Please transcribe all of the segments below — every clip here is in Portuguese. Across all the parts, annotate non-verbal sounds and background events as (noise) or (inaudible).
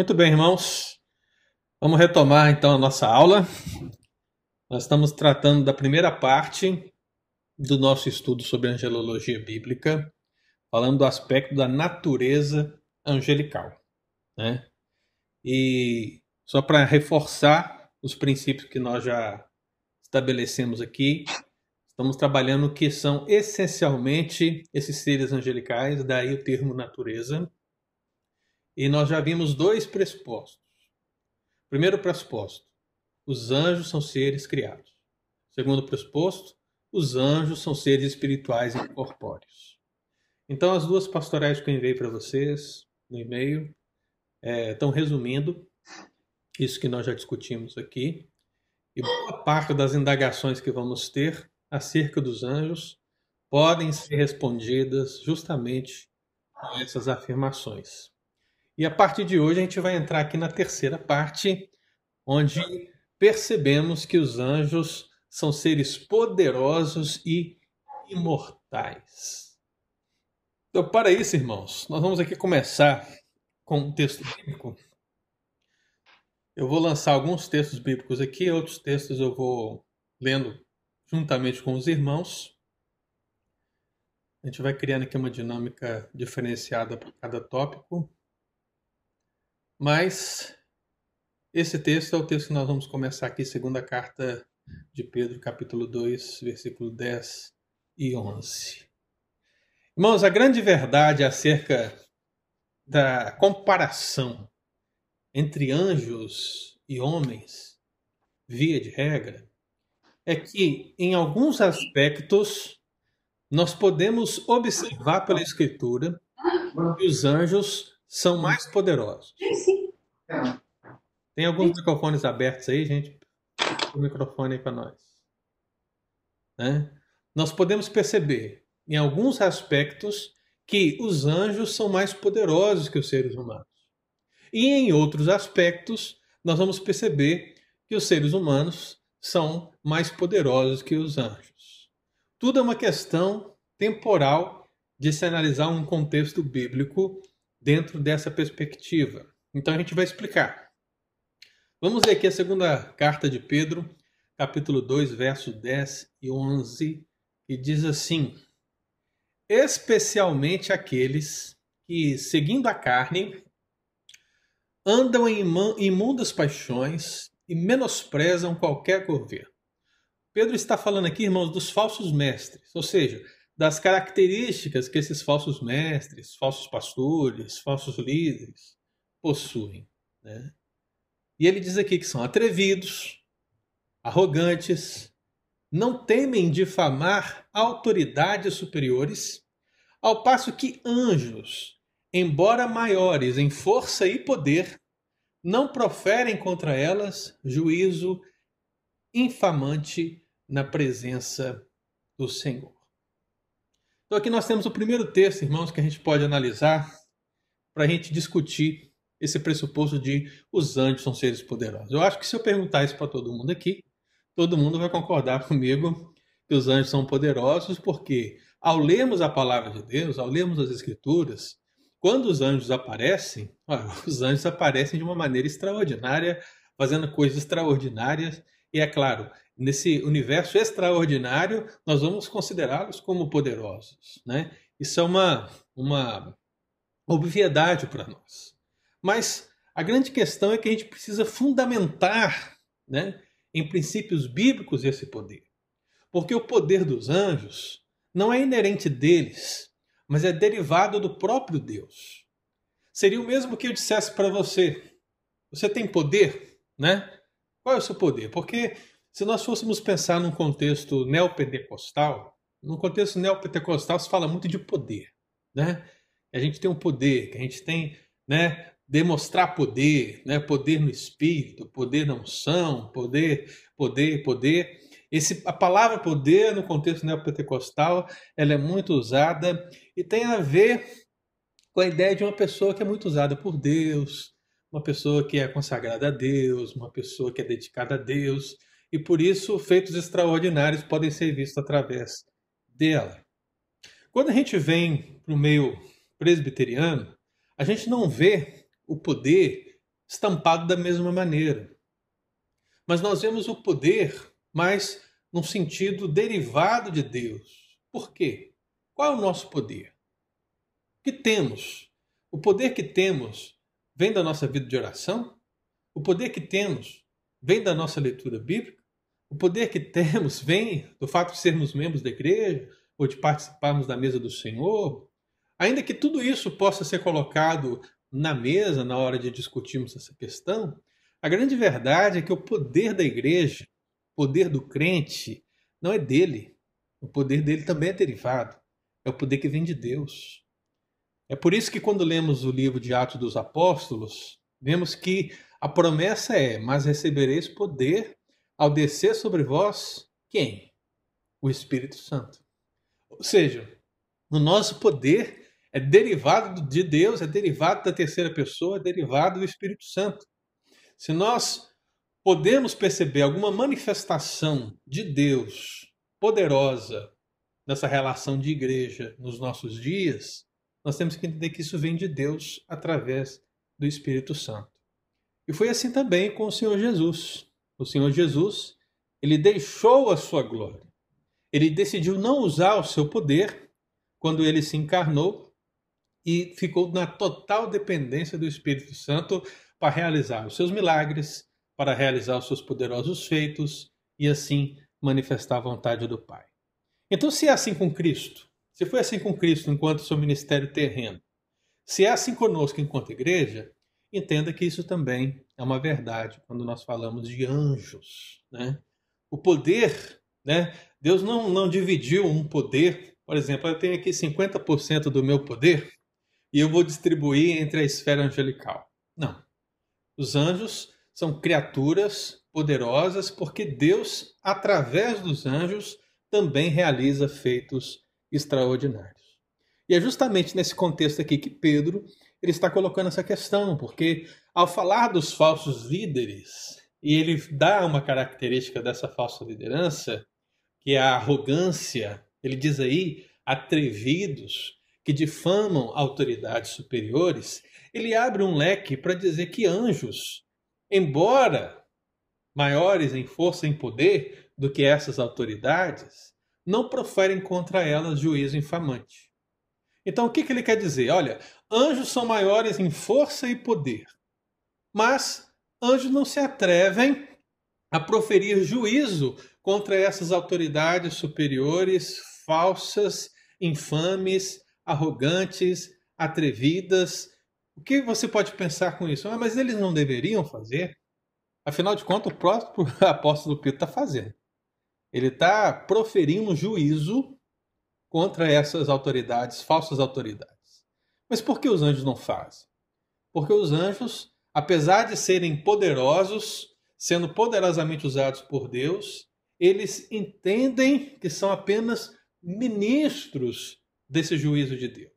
Muito bem, irmãos. Vamos retomar então a nossa aula. Nós estamos tratando da primeira parte do nosso estudo sobre angelologia bíblica, falando do aspecto da natureza angelical. Né? E só para reforçar os princípios que nós já estabelecemos aqui, estamos trabalhando o que são essencialmente esses seres angelicais, daí o termo natureza. E nós já vimos dois pressupostos. Primeiro pressuposto: os anjos são seres criados. Segundo pressuposto: os anjos são seres espirituais e corpóreos. Então, as duas pastorais que eu enviei para vocês no e-mail é, estão resumindo isso que nós já discutimos aqui. E boa parte das indagações que vamos ter acerca dos anjos podem ser respondidas justamente com essas afirmações. E a partir de hoje a gente vai entrar aqui na terceira parte, onde percebemos que os anjos são seres poderosos e imortais. Então, para isso, irmãos, nós vamos aqui começar com um texto bíblico. Eu vou lançar alguns textos bíblicos aqui, outros textos eu vou lendo juntamente com os irmãos. A gente vai criando aqui uma dinâmica diferenciada para cada tópico. Mas esse texto é o texto que nós vamos começar aqui, segunda carta de Pedro, capítulo 2, versículo 10 e 11. Irmãos, a grande verdade acerca da comparação entre anjos e homens, via de regra, é que em alguns aspectos nós podemos observar pela Escritura que os anjos são mais poderosos. Tem alguns microfones abertos aí, gente? O microfone aí para nós. Né? Nós podemos perceber, em alguns aspectos, que os anjos são mais poderosos que os seres humanos. E em outros aspectos, nós vamos perceber que os seres humanos são mais poderosos que os anjos. Tudo é uma questão temporal de se analisar um contexto bíblico dentro dessa perspectiva. Então a gente vai explicar. Vamos ler aqui a segunda carta de Pedro, capítulo 2, verso 10 e 11, que diz assim: Especialmente aqueles que, seguindo a carne, andam em imundas paixões e menosprezam qualquer governo. Pedro está falando aqui, irmãos, dos falsos mestres, ou seja, das características que esses falsos mestres, falsos pastores, falsos líderes possuem. Né? E ele diz aqui que são atrevidos, arrogantes, não temem difamar autoridades superiores, ao passo que anjos, embora maiores em força e poder, não proferem contra elas juízo infamante na presença do Senhor. Então aqui nós temos o primeiro texto, irmãos, que a gente pode analisar para a gente discutir esse pressuposto de os anjos são seres poderosos. Eu acho que se eu perguntar isso para todo mundo aqui, todo mundo vai concordar (laughs) comigo que os anjos são poderosos, porque ao lermos a palavra de Deus, ao lermos as Escrituras, quando os anjos aparecem, (laughs) os anjos aparecem de uma maneira extraordinária, fazendo coisas extraordinárias, e é claro, nesse universo extraordinário, nós vamos considerá-los como poderosos. Né? Isso é uma, uma obviedade para nós. Mas a grande questão é que a gente precisa fundamentar né, em princípios bíblicos esse poder. Porque o poder dos anjos não é inerente deles, mas é derivado do próprio Deus. Seria o mesmo que eu dissesse para você: você tem poder, né? Qual é o seu poder? Porque se nós fôssemos pensar num contexto neopentecostal, no contexto neopentecostal se fala muito de poder, né? A gente tem um poder, que a gente tem, né, demonstrar poder, né, poder no espírito, poder na unção, poder, poder, poder. Esse, a palavra poder no contexto neopentecostal, ela é muito usada e tem a ver com a ideia de uma pessoa que é muito usada por Deus, uma pessoa que é consagrada a Deus, uma pessoa que é dedicada a Deus e por isso feitos extraordinários podem ser vistos através dela. Quando a gente vem para o meio presbiteriano, a gente não vê o poder estampado da mesma maneira. Mas nós vemos o poder mais num sentido derivado de Deus. Por quê? Qual é o nosso poder? O que temos? O poder que temos vem da nossa vida de oração? O poder que temos vem da nossa leitura bíblica? O poder que temos (laughs) vem do fato de sermos membros da igreja ou de participarmos da mesa do Senhor? Ainda que tudo isso possa ser colocado na mesa na hora de discutirmos essa questão, a grande verdade é que o poder da igreja, o poder do crente, não é dele. O poder dele também é derivado. É o poder que vem de Deus. É por isso que quando lemos o livro de Atos dos Apóstolos, vemos que a promessa é: Mas recebereis poder ao descer sobre vós quem? O Espírito Santo. Ou seja, o nosso poder é derivado de Deus, é derivado da terceira pessoa, é derivado do Espírito Santo. Se nós podemos perceber alguma manifestação de Deus poderosa nessa relação de igreja nos nossos dias, nós temos que entender que isso vem de Deus através do Espírito Santo. E foi assim também com o Senhor Jesus. O Senhor Jesus, ele deixou a sua glória. Ele decidiu não usar o seu poder quando ele se encarnou e ficou na total dependência do Espírito Santo para realizar os seus milagres, para realizar os seus poderosos feitos e assim manifestar a vontade do Pai. Então, se é assim com Cristo, se foi assim com Cristo enquanto seu ministério terreno, se é assim conosco enquanto igreja, entenda que isso também é uma verdade quando nós falamos de anjos. Né? O poder, né? Deus não, não dividiu um poder, por exemplo, eu tenho aqui 50% do meu poder e eu vou distribuir entre a esfera angelical. Não. Os anjos são criaturas poderosas porque Deus, através dos anjos, também realiza feitos extraordinários. E é justamente nesse contexto aqui que Pedro ele está colocando essa questão, porque ao falar dos falsos líderes, e ele dá uma característica dessa falsa liderança, que é a arrogância, ele diz aí, atrevidos, que difamam autoridades superiores, ele abre um leque para dizer que anjos, embora maiores em força e poder do que essas autoridades, não proferem contra elas juízo infamante. Então, o que, que ele quer dizer? Olha, anjos são maiores em força e poder, mas anjos não se atrevem a proferir juízo contra essas autoridades superiores falsas, infames, arrogantes, atrevidas. O que você pode pensar com isso? Ah, mas eles não deveriam fazer? Afinal de contas, o próprio (laughs) apóstolo Pedro está fazendo. Ele está proferindo juízo contra essas autoridades, falsas autoridades. Mas por que os anjos não fazem? Porque os anjos, apesar de serem poderosos, sendo poderosamente usados por Deus, eles entendem que são apenas ministros desse juízo de Deus.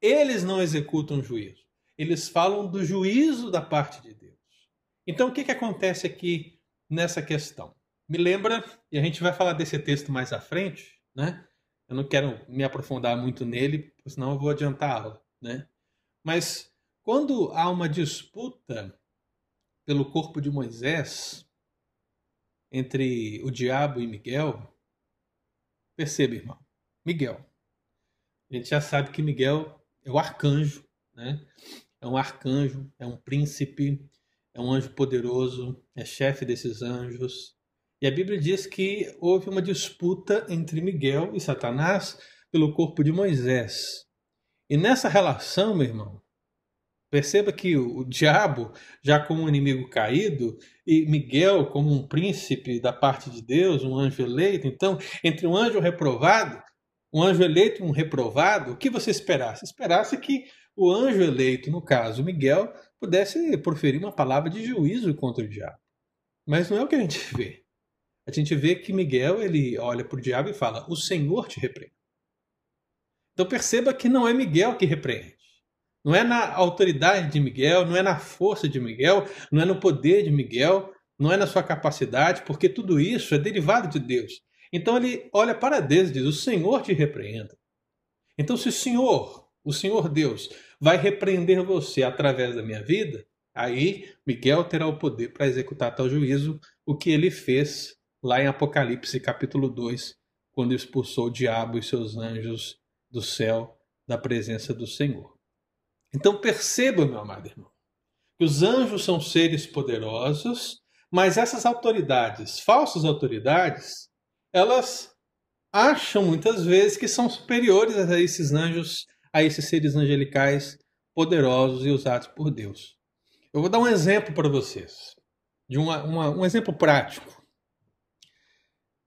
Eles não executam juízo, eles falam do juízo da parte de Deus. Então, o que, que acontece aqui nessa questão? Me lembra, e a gente vai falar desse texto mais à frente, né? Eu não quero me aprofundar muito nele, senão eu vou adiantar a aula, né? Mas quando há uma disputa pelo corpo de Moisés entre o diabo e Miguel, perceba, irmão, Miguel. A gente já sabe que Miguel é o arcanjo, né? É um arcanjo, é um príncipe, é um anjo poderoso, é chefe desses anjos, e a Bíblia diz que houve uma disputa entre Miguel e Satanás pelo corpo de Moisés. E nessa relação, meu irmão, perceba que o, diabo, já como um inimigo caído, e Miguel como um príncipe da parte de Deus, um anjo eleito, então, entre um anjo reprovado, um anjo eleito e um reprovado, o que você esperasse? Esperasse que o anjo eleito, no caso Miguel, pudesse proferir uma palavra de juízo contra o diabo. Mas não é o que a gente vê a gente vê que Miguel ele olha para o diabo e fala: O Senhor te repreende. Então perceba que não é Miguel que repreende. Não é na autoridade de Miguel, não é na força de Miguel, não é no poder de Miguel, não é na sua capacidade, porque tudo isso é derivado de Deus. Então ele olha para Deus e diz: O Senhor te repreenda. Então, se o Senhor, o Senhor Deus, vai repreender você através da minha vida, Aí Miguel terá o poder para executar tal juízo, o que ele fez lá em Apocalipse capítulo 2, quando expulsou o diabo e seus anjos do céu da presença do Senhor. Então perceba, meu amado irmão, que os anjos são seres poderosos, mas essas autoridades, falsas autoridades, elas acham muitas vezes que são superiores a esses anjos, a esses seres angelicais poderosos e usados por Deus. Eu vou dar um exemplo para vocês, de uma, uma, um exemplo prático.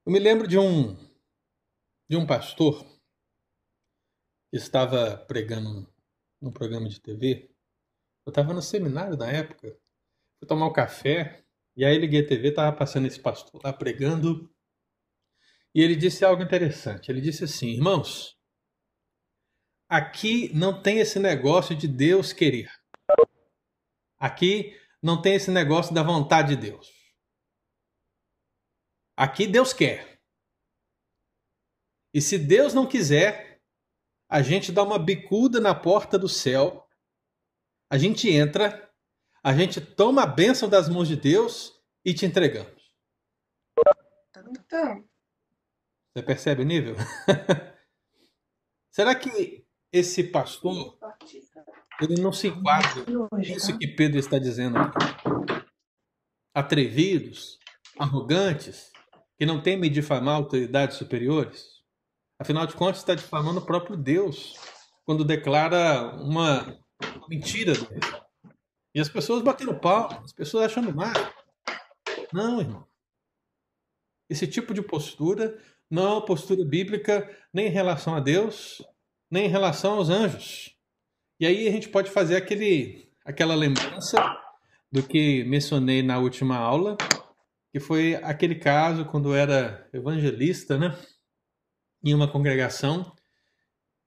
Eu me lembro de um de um pastor que estava pregando num programa de TV. Eu estava no seminário na época, fui tomar um café e aí liguei a TV, estava passando esse pastor lá pregando e ele disse algo interessante. Ele disse assim: irmãos, aqui não tem esse negócio de Deus querer. Aqui não tem esse negócio da vontade de Deus. Aqui Deus quer. E se Deus não quiser, a gente dá uma bicuda na porta do céu, a gente entra, a gente toma a bênção das mãos de Deus e te entregamos. Então, você percebe o nível? (laughs) Será que esse pastor ele não se enquadra nisso que Pedro está dizendo aqui? Atrevidos, arrogantes, que não temem difamar autoridades superiores? Afinal de contas, está difamando o próprio Deus quando declara uma mentira. E as pessoas batendo pau, as pessoas achando mal. Não, irmão. Esse tipo de postura não é uma postura bíblica nem em relação a Deus, nem em relação aos anjos. E aí a gente pode fazer aquele, aquela lembrança do que mencionei na última aula, que foi aquele caso quando era evangelista, né? Em uma congregação,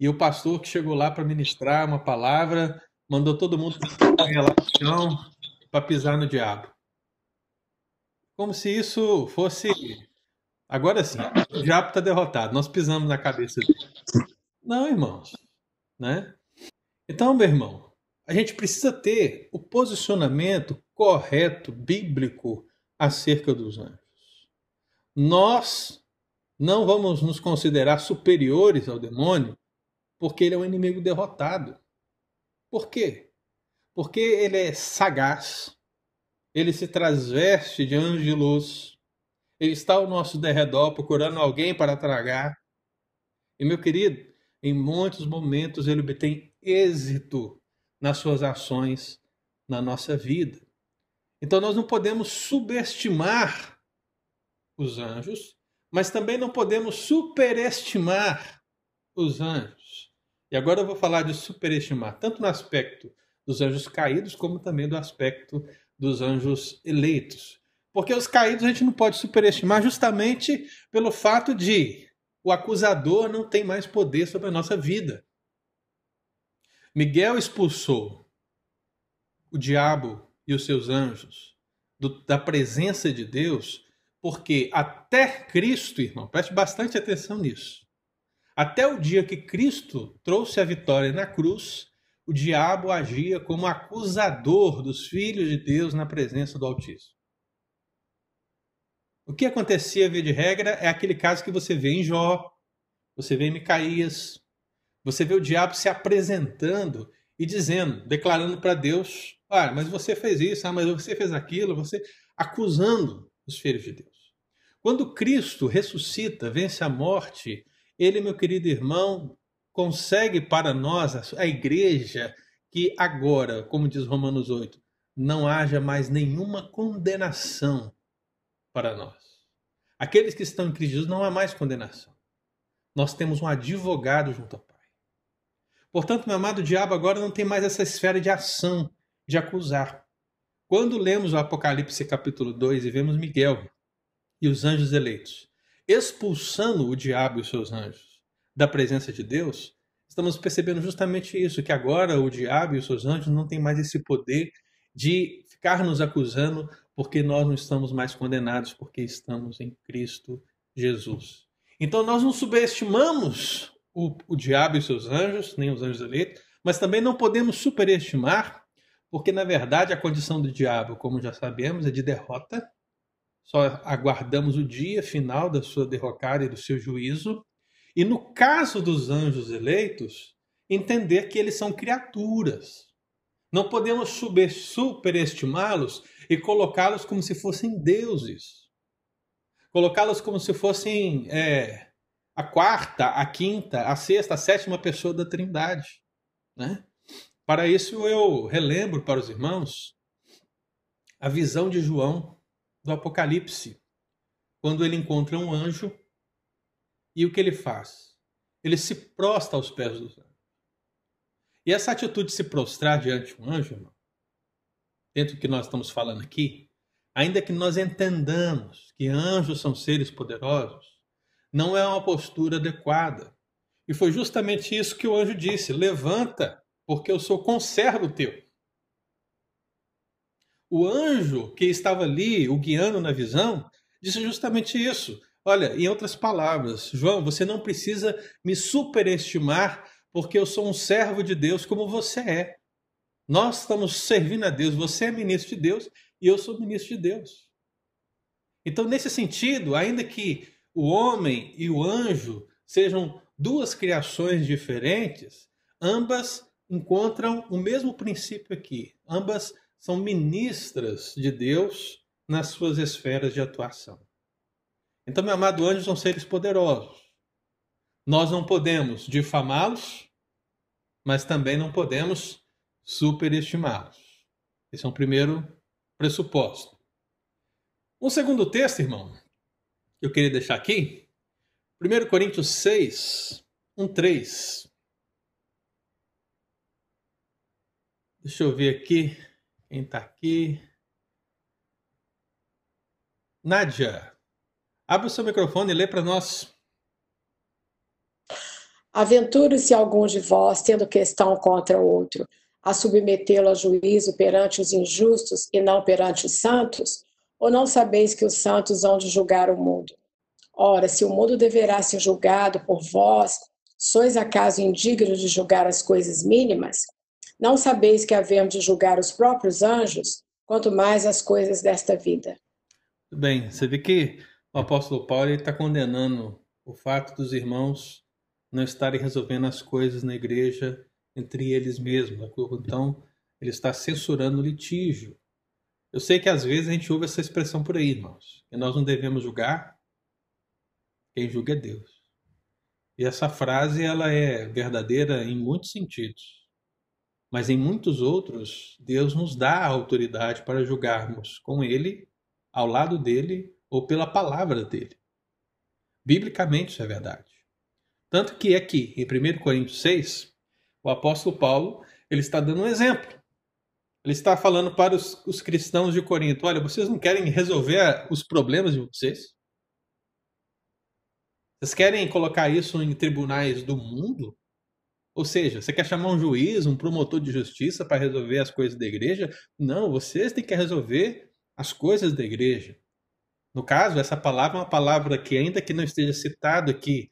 e o pastor que chegou lá para ministrar uma palavra mandou todo mundo para pisar no diabo. Como se isso fosse Agora sim, o diabo está derrotado. Nós pisamos na cabeça dele. Não, irmãos. Né? Então, meu irmão, a gente precisa ter o posicionamento correto, bíblico, acerca dos anjos. Nós não vamos nos considerar superiores ao demônio porque ele é um inimigo derrotado. Por quê? Porque ele é sagaz, ele se transveste de anjo de luz, ele está ao nosso derredor procurando alguém para tragar. E, meu querido, em muitos momentos ele obtém êxito nas suas ações na nossa vida. Então nós não podemos subestimar os anjos, mas também não podemos superestimar os anjos. E agora eu vou falar de superestimar, tanto no aspecto dos anjos caídos, como também do aspecto dos anjos eleitos. Porque os caídos a gente não pode superestimar justamente pelo fato de o acusador não tem mais poder sobre a nossa vida. Miguel expulsou o diabo e os seus anjos do, da presença de Deus, porque até Cristo, irmão, preste bastante atenção nisso. Até o dia que Cristo trouxe a vitória na cruz, o diabo agia como acusador dos filhos de Deus na presença do Altíssimo. O que acontecia, via de regra, é aquele caso que você vê em Jó, você vê em Micaías, você vê o diabo se apresentando e dizendo, declarando para Deus: Ah, mas você fez isso, ah, mas você fez aquilo, você acusando os filhos de Deus. Quando Cristo ressuscita, vence a morte, ele, meu querido irmão, consegue para nós, a igreja, que agora, como diz Romanos 8, não haja mais nenhuma condenação para nós. Aqueles que estão em Cristo Jesus não há mais condenação. Nós temos um advogado junto ao Pai. Portanto, meu amado diabo agora não tem mais essa esfera de ação, de acusar. Quando lemos o Apocalipse capítulo 2 e vemos Miguel e os anjos eleitos expulsando o diabo e os seus anjos da presença de Deus, estamos percebendo justamente isso, que agora o diabo e os seus anjos não têm mais esse poder de ficar nos acusando porque nós não estamos mais condenados, porque estamos em Cristo Jesus. Então nós não subestimamos o, o diabo e seus anjos, nem os anjos eleitos, mas também não podemos superestimar, porque na verdade a condição do diabo, como já sabemos, é de derrota. Só aguardamos o dia final da sua derrocada e do seu juízo. E no caso dos anjos eleitos, entender que eles são criaturas. Não podemos superestimá-los e colocá-los como se fossem deuses. Colocá-los como se fossem é, a quarta, a quinta, a sexta, a sétima pessoa da Trindade. Né? Para isso, eu relembro para os irmãos a visão de João do Apocalipse, quando ele encontra um anjo e o que ele faz? Ele se prostra aos pés dos anjos. E essa atitude de se prostrar diante de um anjo, irmão, dentro do que nós estamos falando aqui, ainda que nós entendamos que anjos são seres poderosos, não é uma postura adequada. E foi justamente isso que o anjo disse: levanta porque eu sou conservo teu. O anjo que estava ali, o guiando na visão, disse justamente isso. Olha, em outras palavras, João, você não precisa me superestimar porque eu sou um servo de Deus como você é. Nós estamos servindo a Deus, você é ministro de Deus e eu sou ministro de Deus. Então, nesse sentido, ainda que o homem e o anjo sejam duas criações diferentes, ambas encontram o mesmo princípio aqui. Ambas são ministras de Deus nas suas esferas de atuação. Então, meu amado anjo, são seres poderosos. Nós não podemos difamá-los, mas também não podemos superestimá-los. Esse é um primeiro pressuposto. Um segundo texto, irmão, que eu queria deixar aqui, 1 Coríntios 6, 1, 3. Deixa eu ver aqui. Quem está aqui? Nádia, abre o seu microfone e lê para nós. Aventure-se alguns de vós, tendo questão contra outro, a submetê-lo a juízo perante os injustos e não perante os santos? Ou não sabeis que os santos hão de julgar o mundo? Ora, se o mundo deverá ser julgado por vós, sois acaso indignos de julgar as coisas mínimas? Não sabeis que havemos de julgar os próprios anjos, quanto mais as coisas desta vida. Bem, você vê que o apóstolo Paulo está condenando o fato dos irmãos não estarem resolvendo as coisas na igreja entre eles mesmos. Então, ele está censurando o litígio. Eu sei que às vezes a gente ouve essa expressão por aí, irmãos, que nós não devemos julgar, quem julga é Deus. E essa frase ela é verdadeira em muitos sentidos. Mas em muitos outros, Deus nos dá a autoridade para julgarmos com Ele, ao lado dele ou pela palavra dele. Biblicamente isso é verdade. Tanto que aqui, em 1 Coríntios 6, o apóstolo Paulo ele está dando um exemplo. Ele está falando para os, os cristãos de Corinto: olha, vocês não querem resolver os problemas de vocês? Vocês querem colocar isso em tribunais do mundo? Ou seja, você quer chamar um juiz, um promotor de justiça para resolver as coisas da igreja? Não, vocês têm que resolver as coisas da igreja. No caso, essa palavra é uma palavra que, ainda que não esteja citado aqui,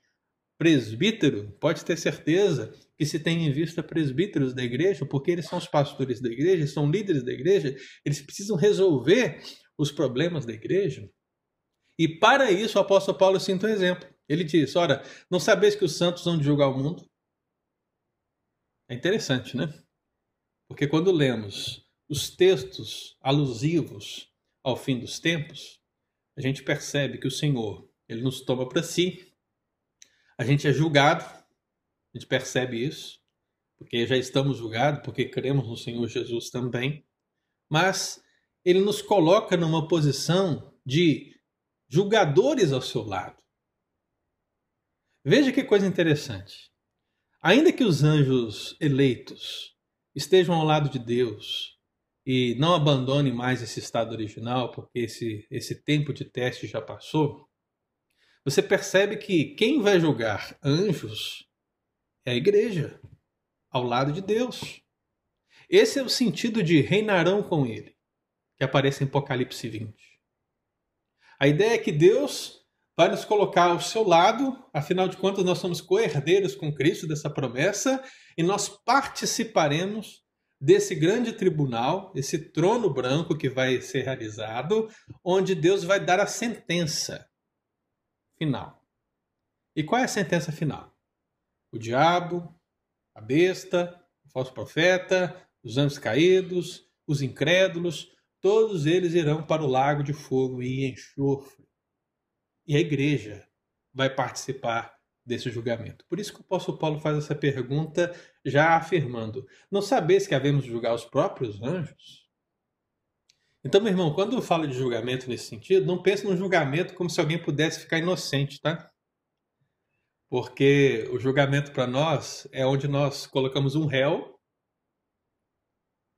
presbítero, pode ter certeza que se tem em vista presbíteros da igreja, porque eles são os pastores da igreja, são líderes da igreja, eles precisam resolver os problemas da igreja. E para isso o apóstolo Paulo cita um exemplo. Ele diz: Ora, não sabeis que os santos vão julgar o mundo? É interessante, né? Porque quando lemos os textos alusivos ao fim dos tempos, a gente percebe que o Senhor, ele nos toma para si. A gente é julgado, a gente percebe isso, porque já estamos julgados, porque cremos no Senhor Jesus também. Mas ele nos coloca numa posição de julgadores ao seu lado. Veja que coisa interessante. Ainda que os anjos eleitos estejam ao lado de Deus e não abandonem mais esse estado original, porque esse, esse tempo de teste já passou, você percebe que quem vai julgar anjos é a igreja, ao lado de Deus. Esse é o sentido de reinarão com ele, que aparece em Apocalipse 20. A ideia é que Deus vai nos colocar ao seu lado, afinal de contas, nós somos co-herdeiros com Cristo dessa promessa e nós participaremos desse grande tribunal, esse trono branco que vai ser realizado, onde Deus vai dar a sentença final. E qual é a sentença final? O diabo, a besta, o falso profeta, os anjos caídos, os incrédulos, todos eles irão para o lago de fogo e enxofre. E a igreja vai participar desse julgamento. Por isso que o apóstolo Paulo faz essa pergunta, já afirmando: Não sabeis que havemos julgar os próprios anjos? Então, meu irmão, quando eu falo de julgamento nesse sentido, não pense no julgamento como se alguém pudesse ficar inocente, tá? Porque o julgamento para nós é onde nós colocamos um réu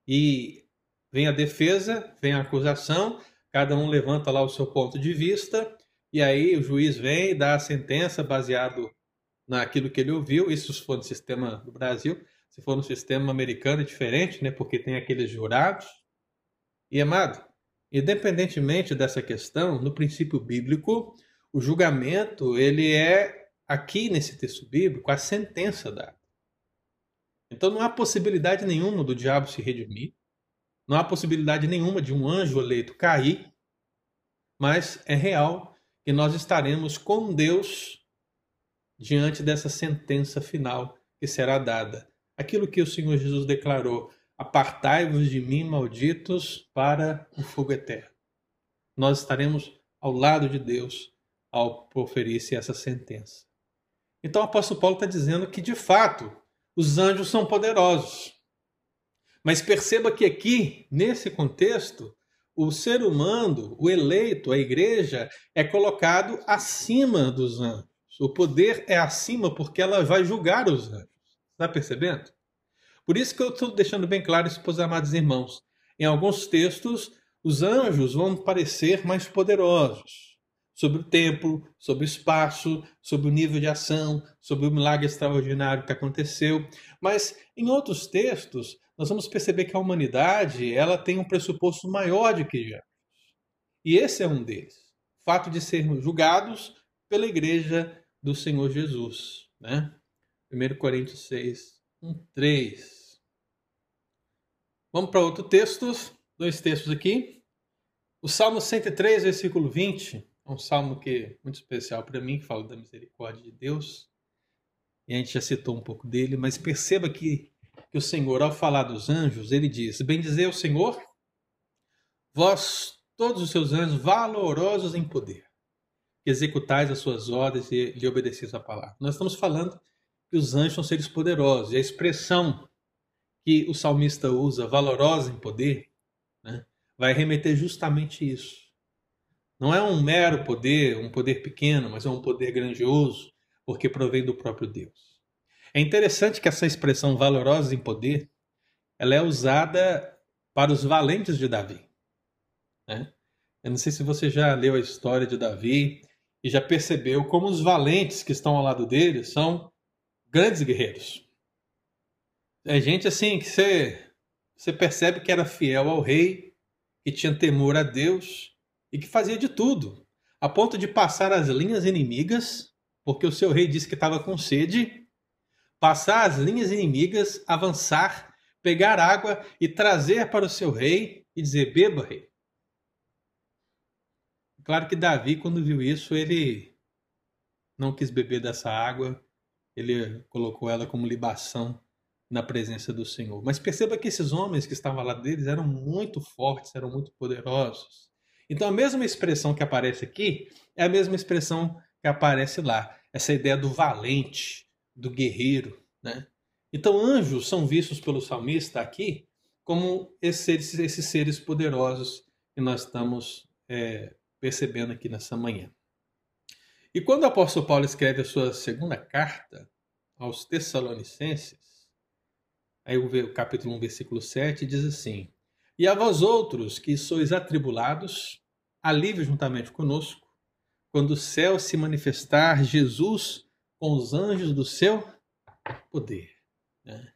e vem a defesa, vem a acusação, cada um levanta lá o seu ponto de vista, e aí o juiz vem e dá a sentença baseado naquilo que ele ouviu. Isso se for no sistema do Brasil, se for no sistema americano é diferente, né? Porque tem aqueles jurados. E amado, independentemente dessa questão, no princípio bíblico, o julgamento ele é aqui nesse texto bíblico a sentença dada. Então não há possibilidade nenhuma do diabo se redimir. Não há possibilidade nenhuma de um anjo eleito cair, mas é real que nós estaremos com Deus diante dessa sentença final que será dada. Aquilo que o Senhor Jesus declarou: Apartai-vos de mim, malditos, para o fogo eterno. Nós estaremos ao lado de Deus ao proferir-se essa sentença. Então o apóstolo Paulo está dizendo que, de fato, os anjos são poderosos. Mas perceba que aqui, nesse contexto, o ser humano, o eleito, a igreja, é colocado acima dos anjos. O poder é acima porque ela vai julgar os anjos. Está percebendo? Por isso que eu estou deixando bem claro isso para os amados irmãos. Em alguns textos, os anjos vão parecer mais poderosos sobre o templo, sobre o espaço, sobre o nível de ação, sobre o milagre extraordinário que aconteceu. Mas em outros textos, nós vamos perceber que a humanidade ela tem um pressuposto maior de que já. E esse é um deles. O fato de sermos julgados pela igreja do Senhor Jesus. Né? 1 Coríntios 6, 1, 3. Vamos para outro texto, dois textos aqui. O Salmo 103, versículo 20, é um salmo que é muito especial para mim, que fala da misericórdia de Deus. E a gente já citou um pouco dele, mas perceba que que o Senhor, ao falar dos anjos, ele diz: Bendizer o Senhor, vós, todos os seus anjos, valorosos em poder, que executais as suas ordens e lhe obedeceis a palavra. Nós estamos falando que os anjos são seres poderosos, e a expressão que o salmista usa, valorosa em poder, né, vai remeter justamente isso. Não é um mero poder, um poder pequeno, mas é um poder grandioso, porque provém do próprio Deus. É interessante que essa expressão valorosa em poder ela é usada para os valentes de Davi. Né? Eu não sei se você já leu a história de Davi e já percebeu como os valentes que estão ao lado dele são grandes guerreiros. É gente assim que você, você percebe que era fiel ao rei, que tinha temor a Deus e que fazia de tudo, a ponto de passar as linhas inimigas, porque o seu rei disse que estava com sede passar as linhas inimigas, avançar, pegar água e trazer para o seu rei e dizer: Beba, rei. Claro que Davi, quando viu isso, ele não quis beber dessa água, ele colocou ela como libação na presença do Senhor. Mas perceba que esses homens que estavam lá deles eram muito fortes, eram muito poderosos. Então a mesma expressão que aparece aqui é a mesma expressão que aparece lá. Essa ideia do valente, do guerreiro. Né? Então, anjos são vistos pelo salmista aqui como esses, esses seres poderosos que nós estamos é, percebendo aqui nessa manhã. E quando o apóstolo Paulo escreve a sua segunda carta aos Tessalonicenses, aí o capítulo 1, versículo 7, diz assim: E a vós outros que sois atribulados, alívio juntamente conosco, quando o céu se manifestar Jesus com os anjos do seu poder. Né?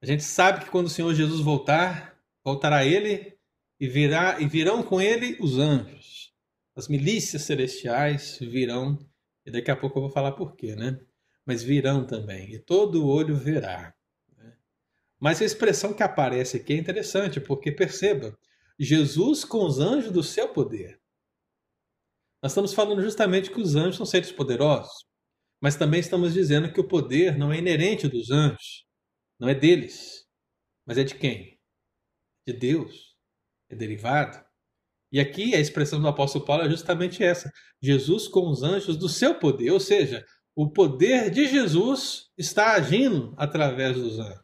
A gente sabe que quando o Senhor Jesus voltar, voltará ele e, virá, e virão com ele os anjos. As milícias celestiais virão, e daqui a pouco eu vou falar por quê, né? Mas virão também, e todo olho verá. Né? Mas a expressão que aparece aqui é interessante, porque perceba, Jesus com os anjos do seu poder. Nós estamos falando justamente que os anjos são seres poderosos, mas também estamos dizendo que o poder não é inerente dos anjos, não é deles, mas é de quem? De Deus. É derivado. E aqui a expressão do apóstolo Paulo é justamente essa: Jesus com os anjos do seu poder, ou seja, o poder de Jesus está agindo através dos anjos.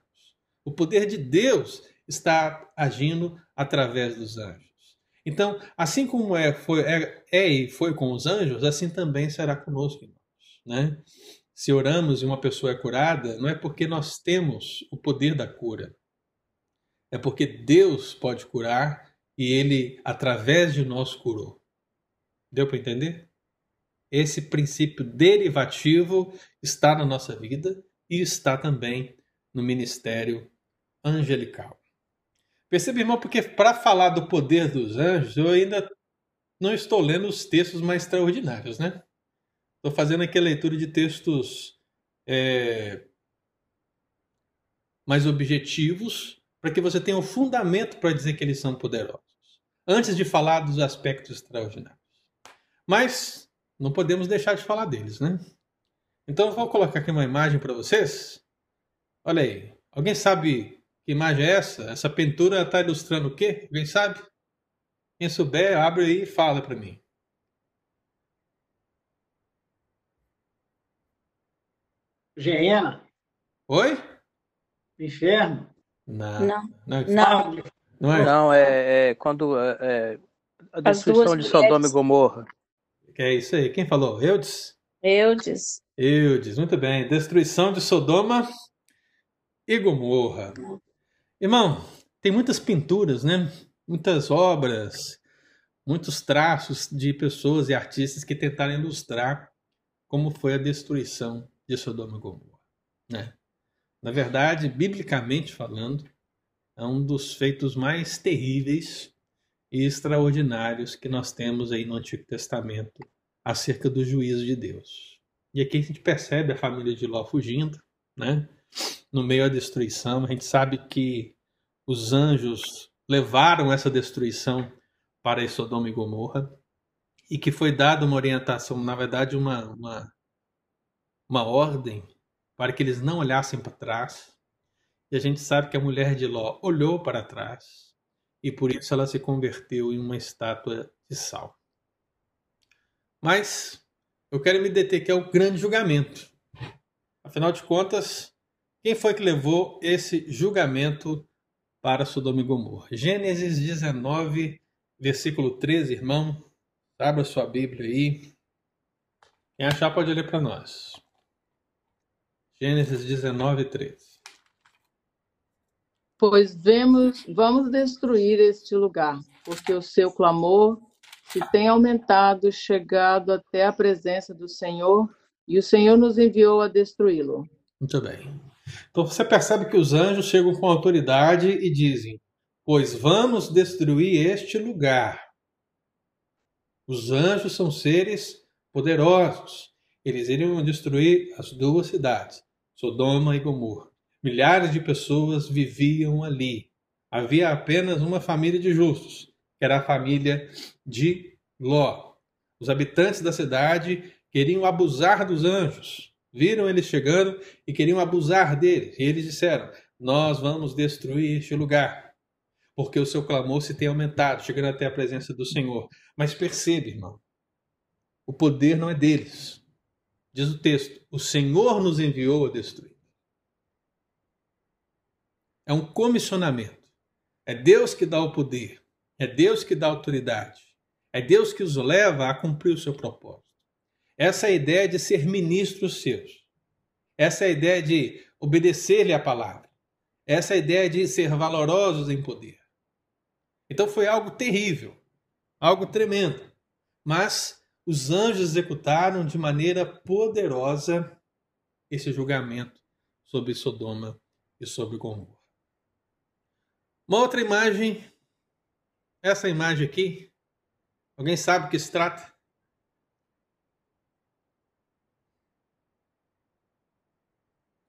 O poder de Deus está agindo através dos anjos. Então, assim como é, foi, é, é e foi com os anjos, assim também será conosco, irmãos. Né? Se oramos e uma pessoa é curada, não é porque nós temos o poder da cura. É porque Deus pode curar e Ele, através de nós, curou. Deu para entender? Esse princípio derivativo está na nossa vida e está também no ministério angelical. Percebe, irmão, porque para falar do poder dos anjos, eu ainda não estou lendo os textos mais extraordinários, né? Estou fazendo aqui a leitura de textos é, mais objetivos, para que você tenha um fundamento para dizer que eles são poderosos, antes de falar dos aspectos extraordinários. Mas não podemos deixar de falar deles, né? Então, eu vou colocar aqui uma imagem para vocês. Olha aí. Alguém sabe que imagem é essa? Essa pintura está ilustrando o quê? Alguém sabe? Quem souber, abre aí e fala para mim. Geena. Oi? Inferno. Não. Não. Não, não. não é? Não, é, é quando é, é a destruição de Sodoma e Gomorra. Que é isso aí. Quem falou? Eudes? Eudes. Eudes, muito bem. Destruição de Sodoma e Gomorra. Irmão, tem muitas pinturas, né? Muitas obras, muitos traços de pessoas e artistas que tentaram ilustrar como foi a destruição de Sodoma e Gomorra, né? Na verdade, biblicamente falando, é um dos feitos mais terríveis e extraordinários que nós temos aí no Antigo Testamento acerca do juízo de Deus. E aqui a gente percebe a família de Ló fugindo, né? no meio à destruição. A gente sabe que os anjos levaram essa destruição para Sodoma e Gomorra e que foi dada uma orientação, na verdade, uma, uma, uma ordem para que eles não olhassem para trás. E a gente sabe que a mulher de Ló olhou para trás e por isso ela se converteu em uma estátua de sal. Mas eu quero me deter que é o grande julgamento. Afinal de contas, quem foi que levou esse julgamento para Sodoma e Gomorra? Gênesis 19, versículo 13, irmão. Abra sua Bíblia aí. Quem achar pode ler para nós. Gênesis 19, 13. Pois vemos, vamos destruir este lugar, porque o seu clamor se tem aumentado, chegado até a presença do Senhor, e o Senhor nos enviou a destruí-lo. Muito bem. Então você percebe que os anjos chegam com autoridade e dizem: Pois vamos destruir este lugar. Os anjos são seres poderosos. Eles iriam destruir as duas cidades, Sodoma e Gomorra. Milhares de pessoas viviam ali. Havia apenas uma família de justos, que era a família de Ló. Os habitantes da cidade queriam abusar dos anjos Viram eles chegando e queriam abusar deles. E eles disseram: Nós vamos destruir este lugar, porque o seu clamor se tem aumentado, chegando até a presença do Senhor. Mas percebe, irmão, o poder não é deles. Diz o texto: O Senhor nos enviou a destruir. É um comissionamento. É Deus que dá o poder. É Deus que dá a autoridade. É Deus que os leva a cumprir o seu propósito. Essa é a ideia de ser ministros seus. Essa é a ideia de obedecer-lhe a palavra. Essa é a ideia de ser valorosos em poder. Então foi algo terrível, algo tremendo. Mas os anjos executaram de maneira poderosa esse julgamento sobre Sodoma e sobre Gomorra. Uma outra imagem, essa imagem aqui, alguém sabe o que se trata?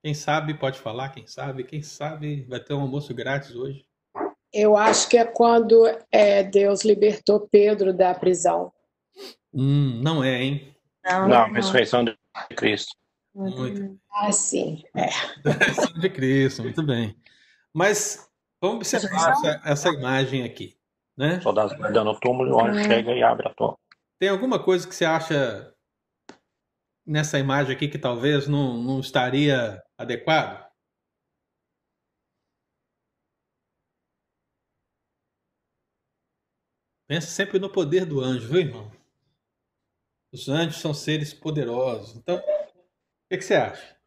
Quem sabe pode falar, quem sabe, quem sabe vai ter um almoço grátis hoje. Eu acho que é quando é, Deus libertou Pedro da prisão. Hum, não é, hein? Não, não, não. ressurreição de Cristo. Muito. Ah, sim. É. Ressurreição de Cristo, muito bem. Mas vamos observar essa, essa imagem aqui. Né? Soldados guardando o túmulo, o anjo chega e abre a tua. Tem alguma coisa que você acha nessa imagem aqui que talvez não, não estaria adequado? Pensa sempre no poder do anjo, viu, irmão? Os anjos são seres poderosos. Então, o que, que você acha?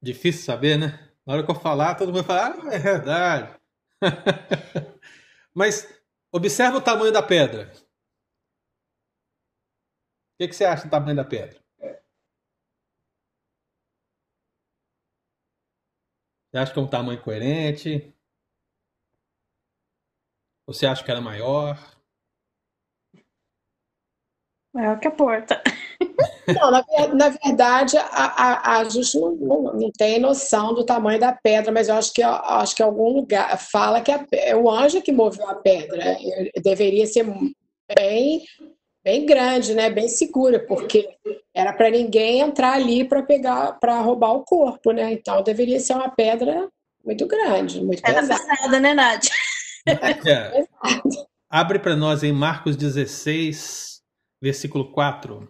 Difícil saber, né? Na hora que eu falar, todo mundo vai falar, ah, é verdade. (laughs) Mas observa o tamanho da pedra. O que, que você acha do tamanho da pedra? Você acha que é um tamanho coerente? Você acha que era maior? Maior que a porta. Não, na, na verdade, a, a, a gente não, não, não, tem noção do tamanho da pedra, mas eu acho que, eu acho que algum lugar fala que é o anjo que moveu a pedra. deveria ser bem, bem grande, né? bem segura, porque era para ninguém entrar ali para pegar, para roubar o corpo, né? Então deveria ser uma pedra muito grande, muito Era pesada. pesada, né, Nádia? É. (laughs) Abre para nós em Marcos 16, versículo 4.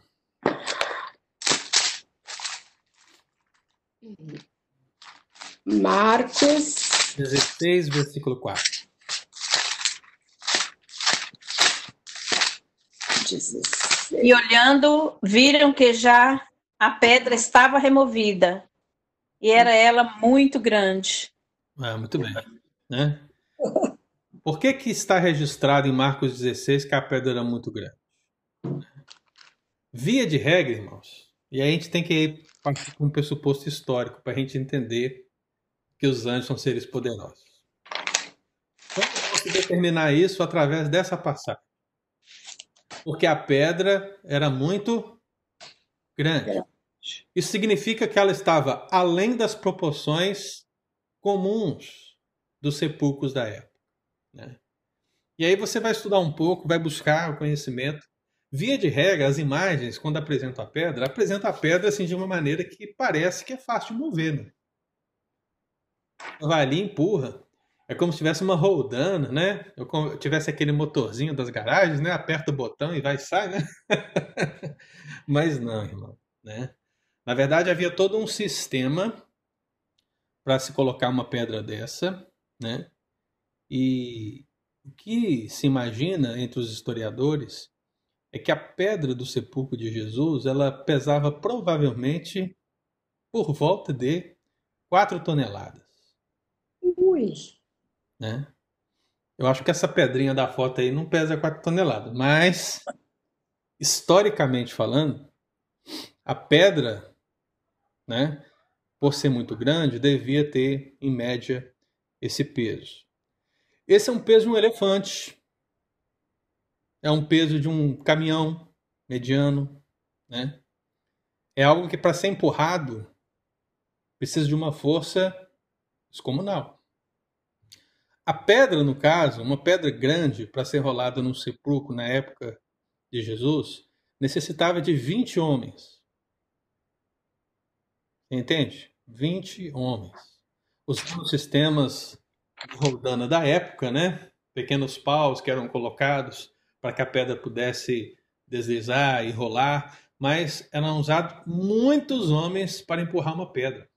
Marcos 16, versículo 4. 16. E olhando, viram que já a pedra estava removida, e era ela muito grande. Ah, muito bem. Né? Por que, que está registrado em Marcos 16 que a pedra era muito grande? Via de regra, irmãos, e a gente tem que partir com um pressuposto histórico para a gente entender que os anjos são seres poderosos. Eu posso determinar isso através dessa passagem? Porque a pedra era muito grande. Isso significa que ela estava além das proporções comuns dos sepulcros da época. Né? E aí você vai estudar um pouco, vai buscar o conhecimento. Via de regra, as imagens, quando apresentam a pedra, apresentam a pedra assim, de uma maneira que parece que é fácil de mover. Né? Vai ali, empurra. É como se tivesse uma roldana, né? Eu tivesse aquele motorzinho das garagens, né? Aperta o botão e vai e sai, né? (laughs) Mas não, irmão, né? Na verdade, havia todo um sistema para se colocar uma pedra dessa, né? E o que se imagina entre os historiadores é que a pedra do sepulcro de Jesus ela pesava provavelmente por volta de 4 toneladas. Ui! Né? Eu acho que essa pedrinha da foto aí não pesa 4 toneladas, mas historicamente falando, a pedra, né, por ser muito grande, devia ter em média esse peso. Esse é um peso de um elefante. É um peso de um caminhão mediano, né? É algo que para ser empurrado precisa de uma força descomunal. A pedra, no caso, uma pedra grande para ser rolada num sepulcro na época de Jesus, necessitava de 20 homens. Entende? 20 homens. Os sistemas roldana da época, né? Pequenos paus que eram colocados para que a pedra pudesse deslizar e rolar, mas eram usados muitos homens para empurrar uma pedra.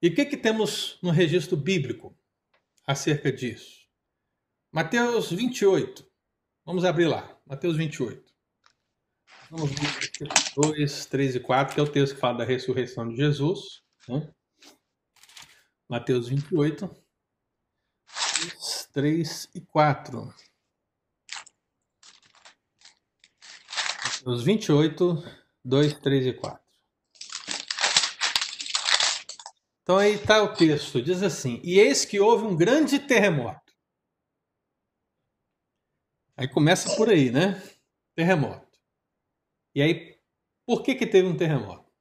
E o que, que temos no registro bíblico acerca disso? Mateus 28. Vamos abrir lá. Mateus 28. Vamos ver 2, 3 e 4, que é o texto que fala da ressurreição de Jesus. Né? Mateus 28, 3 e 4. Mateus 28, 2, 3 e 4. Então aí está o texto, diz assim: E eis que houve um grande terremoto. Aí começa por aí, né? Terremoto. E aí Por que, que teve um terremoto?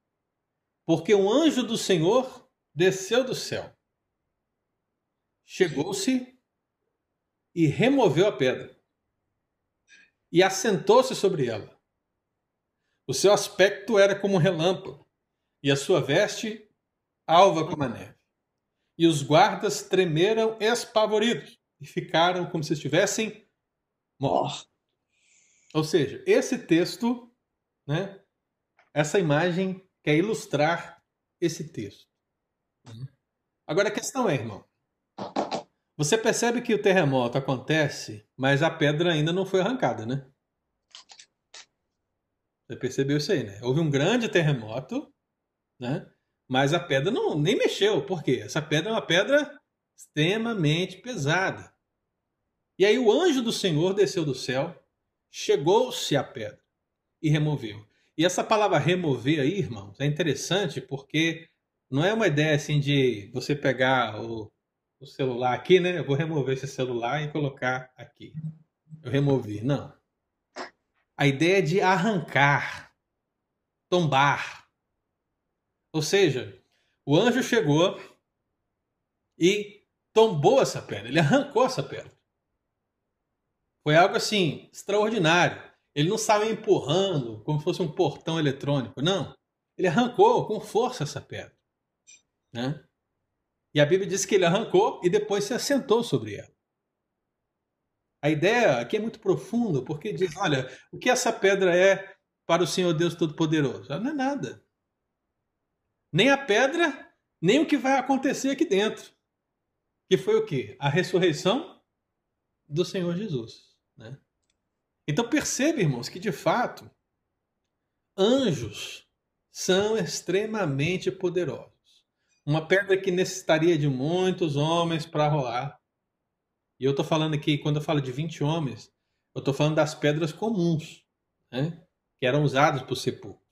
Porque um anjo do Senhor desceu do céu, chegou-se e removeu a pedra e assentou-se sobre ela. O seu aspecto era como um relâmpago e a sua veste alva como a neve. E os guardas tremeram espavoridos e ficaram como se estivessem mortos. Ou seja, esse texto, né, essa imagem quer ilustrar esse texto. Agora a questão é, irmão, você percebe que o terremoto acontece, mas a pedra ainda não foi arrancada, né? Você percebeu isso aí, né? Houve um grande terremoto, né? Mas a pedra não nem mexeu. Por quê? Essa pedra é uma pedra extremamente pesada. E aí o anjo do Senhor desceu do céu, chegou-se à pedra e removeu. E essa palavra remover aí, irmãos, é interessante porque não é uma ideia assim de você pegar o, o celular aqui, né? Eu vou remover esse celular e colocar aqui. Eu removi. Não. A ideia de arrancar, tombar. Ou seja, o anjo chegou e tombou essa pedra, ele arrancou essa pedra. Foi algo assim extraordinário. Ele não estava empurrando como se fosse um portão eletrônico, não. Ele arrancou com força essa pedra. Né? E a Bíblia diz que ele arrancou e depois se assentou sobre ela. A ideia aqui é muito profunda, porque diz: olha, o que essa pedra é para o Senhor Deus Todo-Poderoso? Não é nada. Nem a pedra, nem o que vai acontecer aqui dentro. Que foi o quê? A ressurreição do Senhor Jesus. Né? Então perceba, irmãos, que de fato anjos são extremamente poderosos. Uma pedra que necessitaria de muitos homens para rolar. E eu estou falando aqui, quando eu falo de 20 homens, eu estou falando das pedras comuns, né? que eram usadas por sepulcros.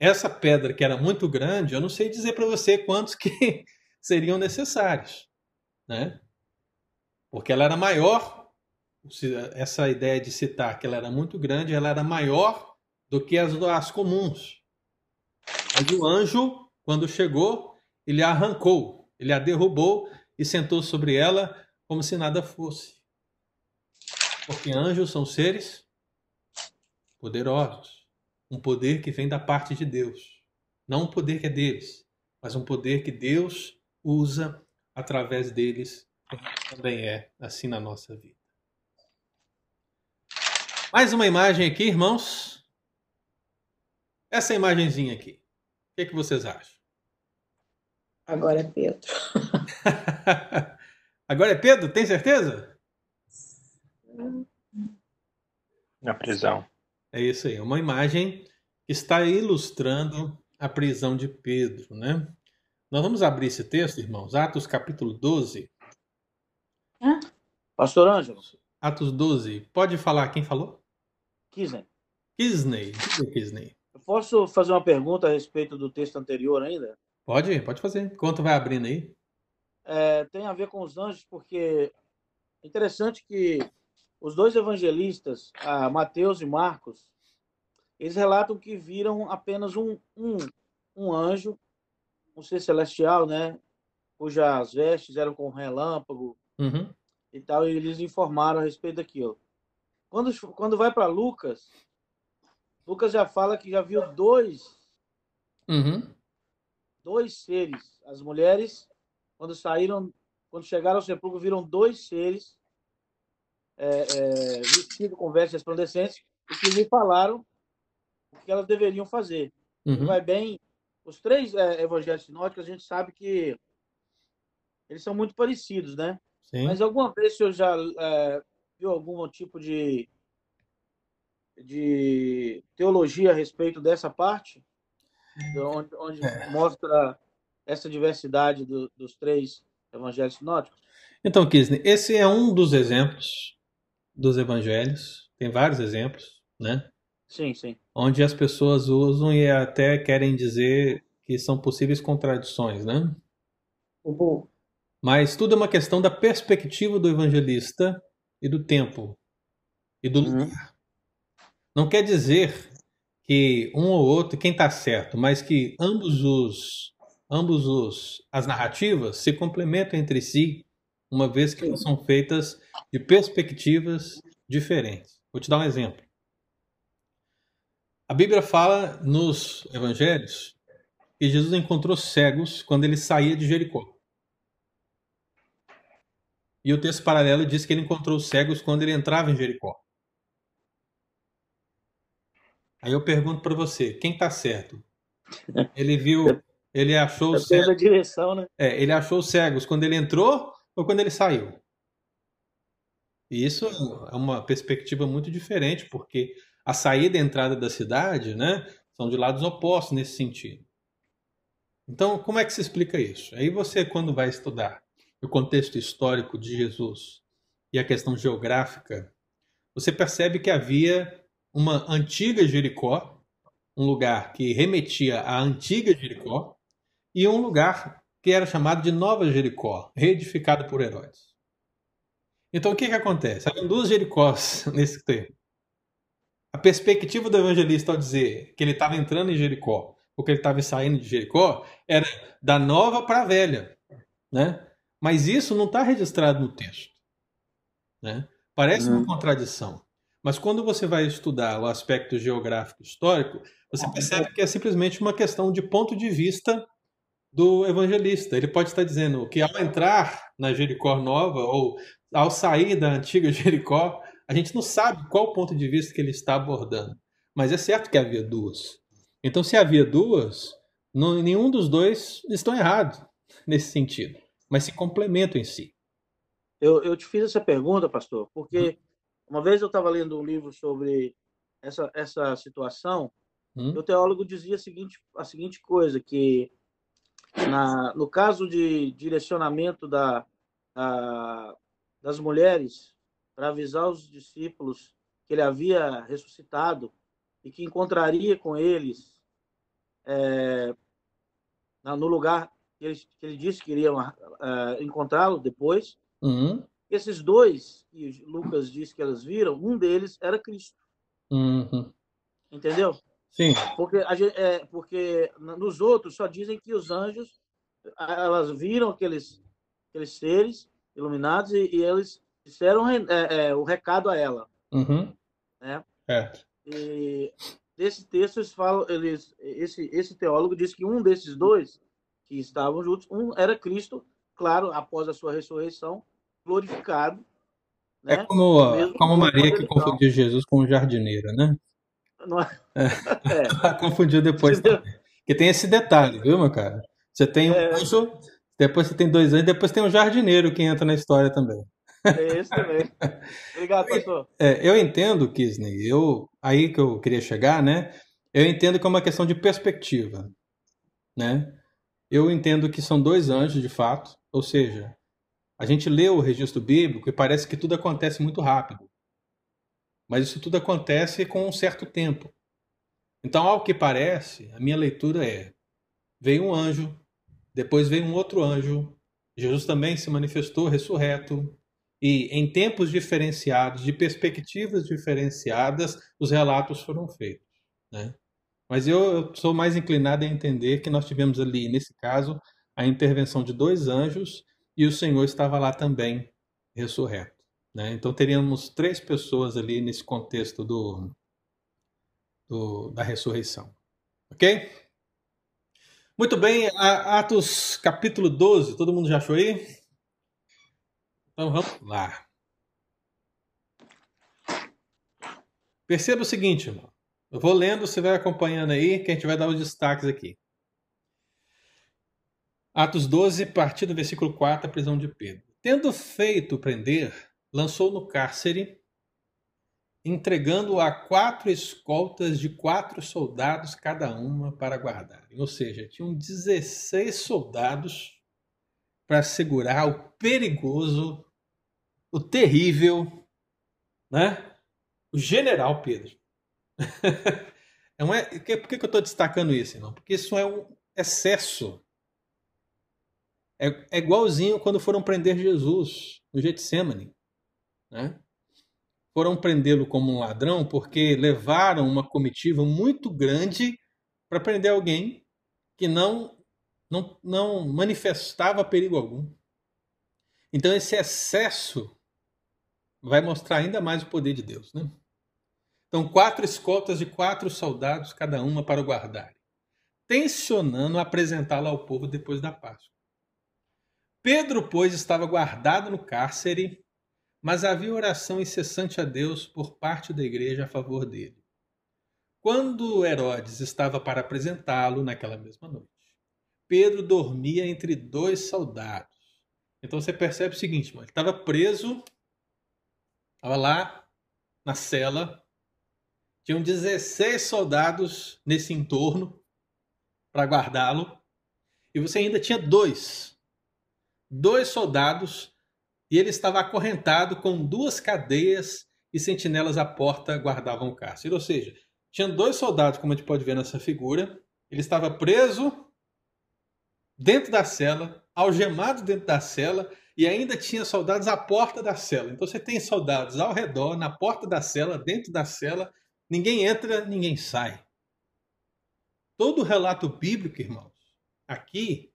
Essa pedra que era muito grande, eu não sei dizer para você quantos que (laughs) seriam necessários, né? Porque ela era maior essa ideia de citar que ela era muito grande, ela era maior do que as, as comuns. Mas o anjo, quando chegou, ele a arrancou, ele a derrubou e sentou sobre ela como se nada fosse. Porque anjos são seres poderosos, um poder que vem da parte de Deus. Não um poder que é deles, mas um poder que Deus usa através deles, também é assim na nossa vida. Mais uma imagem aqui, irmãos. Essa imagenzinha aqui. O que, é que vocês acham? Agora é Pedro. (laughs) Agora é Pedro, tem certeza? Na prisão. É isso aí, uma imagem que está ilustrando a prisão de Pedro, né? Nós vamos abrir esse texto, irmãos, Atos capítulo 12. Pastor Ângelo. Atos 12. Pode falar quem falou? Kisney. Kisney. Kisney. Eu posso fazer uma pergunta a respeito do texto anterior ainda? Pode, pode fazer. Enquanto vai abrindo aí. É, tem a ver com os anjos, porque é interessante que os dois evangelistas, Mateus e Marcos, eles relatam que viram apenas um, um, um anjo, um ser celestial, né? Cujas vestes eram com relâmpago, uhum e tal, e eles informaram a respeito daquilo. Quando, quando vai para Lucas, Lucas já fala que já viu dois, uhum. dois seres. As mulheres, quando saíram, quando chegaram ao sepulcro, viram dois seres é, é, vestidos com vestes resplandecentes e que lhe falaram o que elas deveriam fazer. Uhum. Vai bem. Os três é, evangelhos sinóticos, a gente sabe que eles são muito parecidos, né? Sim. Mas alguma vez o senhor já é, viu algum tipo de, de teologia a respeito dessa parte? Onde, onde é. mostra essa diversidade do, dos três evangelhos sinóticos? Então, Kisney, esse é um dos exemplos dos evangelhos. Tem vários exemplos, né? Sim, sim. Onde as pessoas usam e até querem dizer que são possíveis contradições, né? Uhum. Mas tudo é uma questão da perspectiva do evangelista e do tempo e do uhum. lugar. Não quer dizer que um ou outro, quem está certo, mas que ambos os ambos os as narrativas se complementam entre si, uma vez que elas são feitas de perspectivas diferentes. Vou te dar um exemplo. A Bíblia fala nos evangelhos que Jesus encontrou cegos quando ele saía de Jericó. E o texto paralelo diz que ele encontrou cegos quando ele entrava em Jericó. Aí eu pergunto para você, quem está certo? Ele viu, ele achou os cegos. direção, né? É, ele achou cegos quando ele entrou ou quando ele saiu? E isso é uma perspectiva muito diferente, porque a saída e a entrada da cidade, né, são de lados opostos nesse sentido. Então, como é que se explica isso? Aí você, quando vai estudar o contexto histórico de Jesus e a questão geográfica, você percebe que havia uma antiga Jericó, um lugar que remetia à antiga Jericó, e um lugar que era chamado de Nova Jericó, reedificado por Herodes. Então o que, que acontece? Havia duas Jericós (laughs) nesse tempo. A perspectiva do evangelista ao dizer que ele estava entrando em Jericó, ou que ele estava saindo de Jericó, era da nova para a velha. Né? Mas isso não está registrado no texto. Né? Parece uhum. uma contradição. Mas quando você vai estudar o aspecto geográfico histórico, você percebe que é simplesmente uma questão de ponto de vista do evangelista. Ele pode estar dizendo que ao entrar na Jericó nova ou ao sair da antiga (laughs) Jericó, a gente não sabe qual o ponto de vista que ele está abordando. Mas é certo que havia duas. Então, se havia duas, não, nenhum dos dois estão errados nesse sentido, mas se complementam em si. Eu, eu te fiz essa pergunta, pastor, porque hum. Uma vez eu estava lendo um livro sobre essa, essa situação, hum. e o teólogo dizia a seguinte, a seguinte coisa, que na, no caso de direcionamento da, a, das mulheres para avisar os discípulos que ele havia ressuscitado e que encontraria com eles é, no lugar que ele, que ele disse que iria é, encontrá-lo depois. Uhum. Esses dois que Lucas disse que elas viram, um deles era Cristo. Uhum. Entendeu? Sim. Porque, é, porque nos outros só dizem que os anjos elas viram aqueles, aqueles seres iluminados e, e eles disseram é, é, o recado a ela. Uhum. Né? É. E nesse texto eles falam, eles, esse, esse teólogo diz que um desses dois que estavam juntos, um era Cristo, claro, após a sua ressurreição, glorificado. É né? É como, como Maria que confundiu Jesus com o jardineiro, né? Não é? é. (laughs) é. (laughs) Confundiu depois Porque tem esse detalhe, viu, meu cara? Você tem um é. anjo, depois você tem dois anjos, depois tem um jardineiro que entra na história também. É esse também. Obrigado, pastor. É, eu entendo, Kisney, eu, aí que eu queria chegar, né? Eu entendo que é uma questão de perspectiva, né? Eu entendo que são dois anjos, de fato, ou seja, a gente lê o registro bíblico e parece que tudo acontece muito rápido. Mas isso tudo acontece com um certo tempo. Então, ao que parece, a minha leitura é: veio um anjo, depois veio um outro anjo, Jesus também se manifestou ressurreto, e em tempos diferenciados, de perspectivas diferenciadas, os relatos foram feitos. Né? Mas eu, eu sou mais inclinado a entender que nós tivemos ali, nesse caso, a intervenção de dois anjos e o Senhor estava lá também, ressurreto. Né? Então teríamos três pessoas ali nesse contexto do, do, da ressurreição. Ok? Muito bem, Atos capítulo 12, todo mundo já achou aí? Então vamos lá. Perceba o seguinte, irmão. Eu vou lendo, você vai acompanhando aí, que a gente vai dar os destaques aqui. Atos 12, a partir do versículo 4, a prisão de Pedro. Tendo feito prender, lançou no cárcere, entregando a quatro escoltas de quatro soldados cada uma para guardarem. Ou seja, tinham 16 soldados para segurar o perigoso, o terrível, né? O general Pedro. (laughs) é por que, por que eu estou destacando isso, irmão? Porque isso é um excesso é, é igualzinho quando foram prender Jesus no Getsemane. Né? foram prendê-lo como um ladrão porque levaram uma comitiva muito grande para prender alguém que não, não, não manifestava perigo algum. Então, esse excesso vai mostrar ainda mais o poder de Deus. Né? Então, quatro escoltas de quatro soldados, cada uma para o guardar, tensionando apresentá-la ao povo depois da Páscoa. Pedro, pois, estava guardado no cárcere, mas havia oração incessante a Deus por parte da igreja a favor dele. Quando Herodes estava para apresentá-lo naquela mesma noite, Pedro dormia entre dois soldados. Então você percebe o seguinte, ele estava preso, estava lá na cela, tinham 16 soldados nesse entorno para guardá-lo, e você ainda tinha dois dois soldados e ele estava acorrentado com duas cadeias e sentinelas à porta guardavam o cárcere. Ou seja, tinha dois soldados, como a gente pode ver nessa figura. Ele estava preso dentro da cela, algemado dentro da cela, e ainda tinha soldados à porta da cela. Então você tem soldados ao redor, na porta da cela, dentro da cela, ninguém entra, ninguém sai. Todo o relato bíblico, irmãos, aqui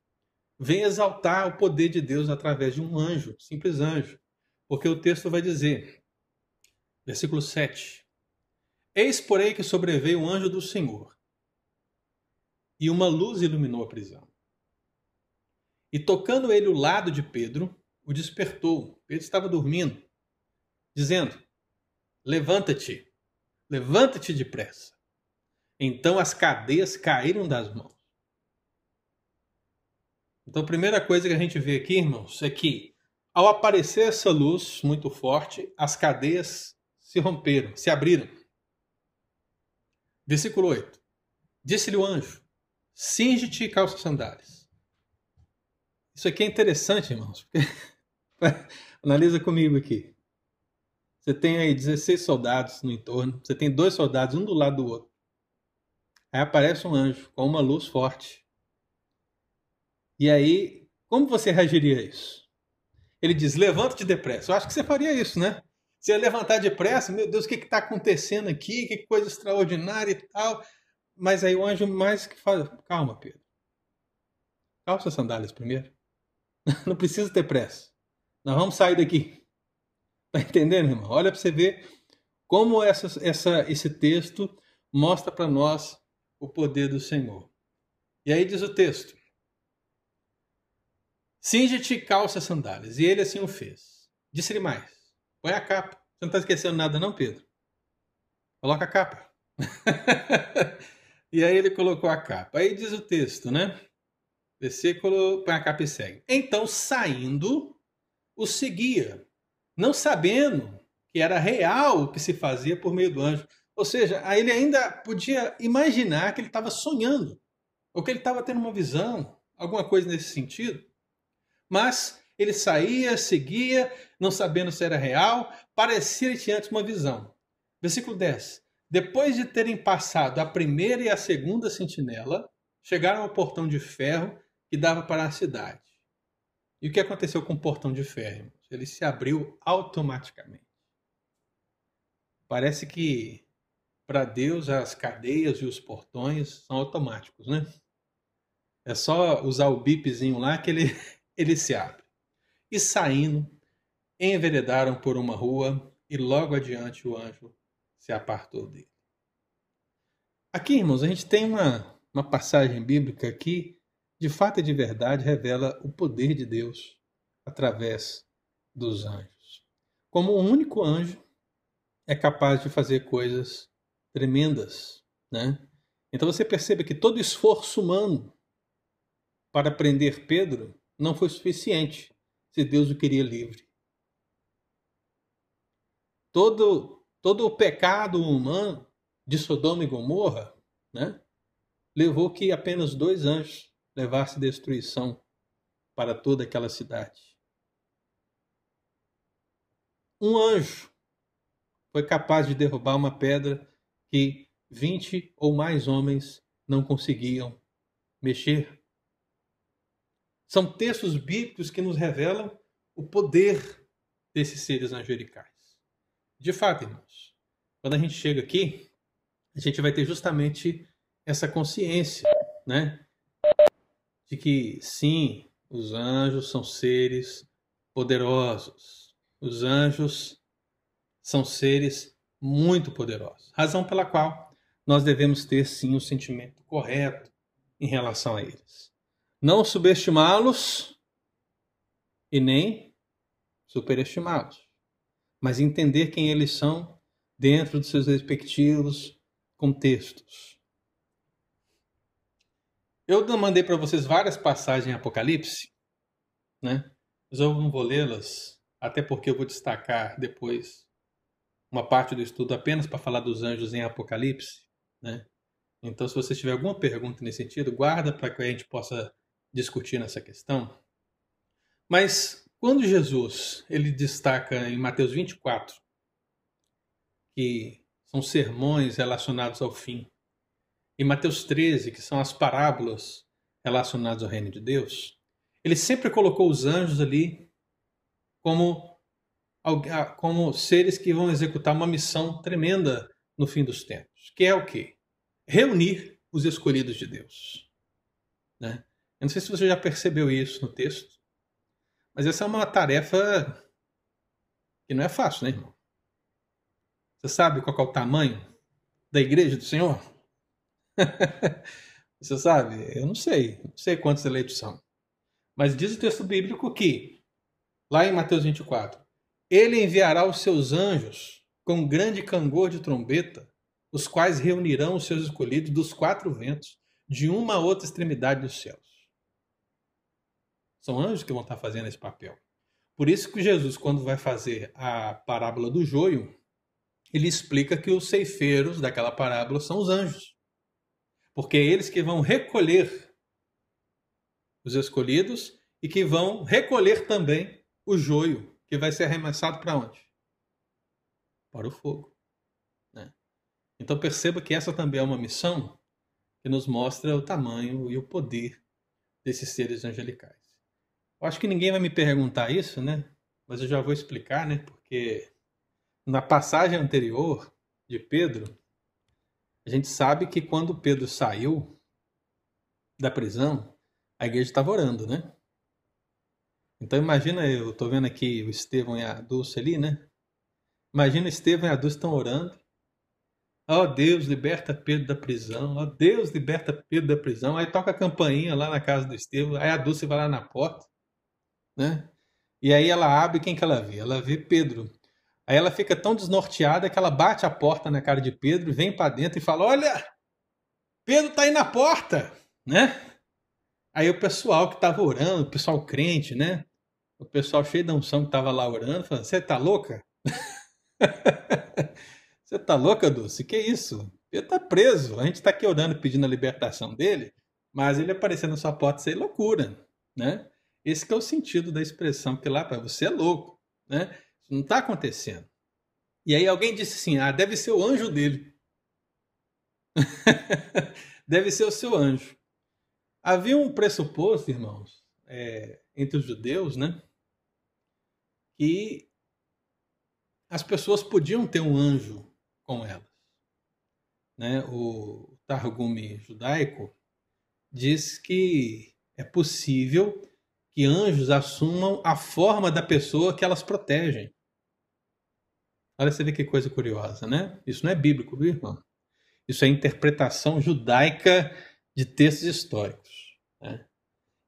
vem exaltar o poder de Deus através de um anjo, simples anjo. Porque o texto vai dizer, versículo 7: Eis, porém, que sobreveio o anjo do Senhor, e uma luz iluminou a prisão. E tocando ele o lado de Pedro, o despertou. Pedro estava dormindo, dizendo: Levanta-te, levanta-te depressa. Então as cadeias caíram das mãos. Então, a primeira coisa que a gente vê aqui, irmãos, é que ao aparecer essa luz muito forte, as cadeias se romperam, se abriram. Versículo 8. Disse-lhe o anjo: Cinge-te e calça sandálias. Isso aqui é interessante, irmãos. (laughs) Analisa comigo aqui. Você tem aí 16 soldados no entorno. Você tem dois soldados, um do lado do outro. Aí aparece um anjo com uma luz forte. E aí, como você reagiria a isso? Ele diz: levanta-te depressa. Eu acho que você faria isso, né? Você ia levantar depressa, meu Deus, o que está acontecendo aqui? Que coisa extraordinária e tal. Mas aí o anjo mais que fala: calma, Pedro. Calça as sandálias primeiro. (laughs) Não precisa ter pressa. Nós vamos sair daqui. Tá entendendo, irmão? Olha para você ver como essa, essa, esse texto mostra para nós o poder do Senhor. E aí diz o texto: Cinge-te calça sandálias. E ele assim o fez. Disse-lhe mais: Põe a capa. Você não está esquecendo nada, não, Pedro? Coloca a capa. (laughs) e aí ele colocou a capa. Aí diz o texto, né? Versículo, põe a capa e segue. Então, saindo, o seguia, não sabendo que era real o que se fazia por meio do anjo. Ou seja, aí ele ainda podia imaginar que ele estava sonhando, ou que ele estava tendo uma visão, alguma coisa nesse sentido. Mas ele saía, seguia, não sabendo se era real, parecia-lhe antes uma visão. Versículo 10. Depois de terem passado a primeira e a segunda sentinela, chegaram ao portão de ferro que dava para a cidade. E o que aconteceu com o portão de ferro? Ele se abriu automaticamente. Parece que para Deus as cadeias e os portões são automáticos, né? É só usar o bipzinho lá que ele ele se abre. E saindo, enveredaram por uma rua e logo adiante o anjo se apartou dele. Aqui, irmãos, a gente tem uma, uma passagem bíblica que, de fato e de verdade, revela o poder de Deus através dos anjos. Como o único anjo é capaz de fazer coisas tremendas, né? Então você percebe que todo esforço humano para prender Pedro não foi suficiente se Deus o queria livre. Todo, todo o pecado humano de Sodoma e Gomorra né, levou que apenas dois anjos levassem destruição para toda aquela cidade. Um anjo foi capaz de derrubar uma pedra que vinte ou mais homens não conseguiam mexer. São textos bíblicos que nos revelam o poder desses seres angelicais. De fato, irmãos, quando a gente chega aqui, a gente vai ter justamente essa consciência, né? De que sim, os anjos são seres poderosos. Os anjos são seres muito poderosos. Razão pela qual nós devemos ter sim o sentimento correto em relação a eles. Não subestimá-los e nem superestimá-los, mas entender quem eles são dentro dos seus respectivos contextos. Eu mandei para vocês várias passagens em Apocalipse, né? Mas eu não vou lê-las, até porque eu vou destacar depois uma parte do estudo apenas para falar dos anjos em Apocalipse, né? Então, se você tiver alguma pergunta nesse sentido, guarda para que a gente possa discutir nessa questão. Mas quando Jesus ele destaca em Mateus 24 que são sermões relacionados ao fim, e Mateus 13, que são as parábolas relacionadas ao reino de Deus, ele sempre colocou os anjos ali como, como seres que vão executar uma missão tremenda no fim dos tempos, que é o quê? Reunir os escolhidos de Deus. Né? Eu não sei se você já percebeu isso no texto, mas essa é uma tarefa que não é fácil, né, irmão? Você sabe qual é o tamanho da igreja do Senhor? (laughs) você sabe? Eu não sei. Não sei quantos eleitos são. Mas diz o texto bíblico que, lá em Mateus 24, ele enviará os seus anjos com grande cangor de trombeta, os quais reunirão os seus escolhidos dos quatro ventos, de uma outra extremidade dos céus. São anjos que vão estar fazendo esse papel. Por isso que Jesus, quando vai fazer a parábola do joio, ele explica que os ceifeiros daquela parábola são os anjos. Porque é eles que vão recolher os escolhidos e que vão recolher também o joio, que vai ser arremessado para onde? Para o fogo. Né? Então perceba que essa também é uma missão que nos mostra o tamanho e o poder desses seres angelicais. Acho que ninguém vai me perguntar isso, né? Mas eu já vou explicar, né? Porque na passagem anterior de Pedro, a gente sabe que quando Pedro saiu da prisão, a igreja estava orando, né? Então imagina, eu estou vendo aqui o Estevão e a Dulce ali, né? Imagina o Estevão e a Dulce estão orando. Ó oh, Deus, liberta Pedro da prisão. Ó oh, Deus, liberta Pedro da prisão. Aí toca a campainha lá na casa do Estevão. Aí a Dulce vai lá na porta, né? E aí ela abre, quem que ela vê? Ela vê Pedro Aí ela fica tão desnorteada que ela bate a porta na cara de Pedro, vem para dentro e fala: Olha, Pedro tá aí na porta, né? Aí o pessoal que tava orando, o pessoal crente, né? O pessoal cheio de unção que tava lá orando, falando: Você tá louca? (laughs) Você tá louca, Dulce? Que isso? Pedro tá preso. A gente tá aqui orando pedindo a libertação dele, mas ele aparecer na sua porta, isso é loucura, né? Esse é o sentido da expressão que lá para você é louco, né? Isso não está acontecendo. E aí alguém disse assim: ah, deve ser o anjo dele. (laughs) deve ser o seu anjo. Havia um pressuposto, irmãos, é, entre os judeus, né? Que as pessoas podiam ter um anjo com elas. Né? O Targume judaico diz que é possível que anjos assumam a forma da pessoa que elas protegem. Olha, você vê que coisa curiosa, né? Isso não é bíblico, viu, irmão? Isso é interpretação judaica de textos históricos. Né?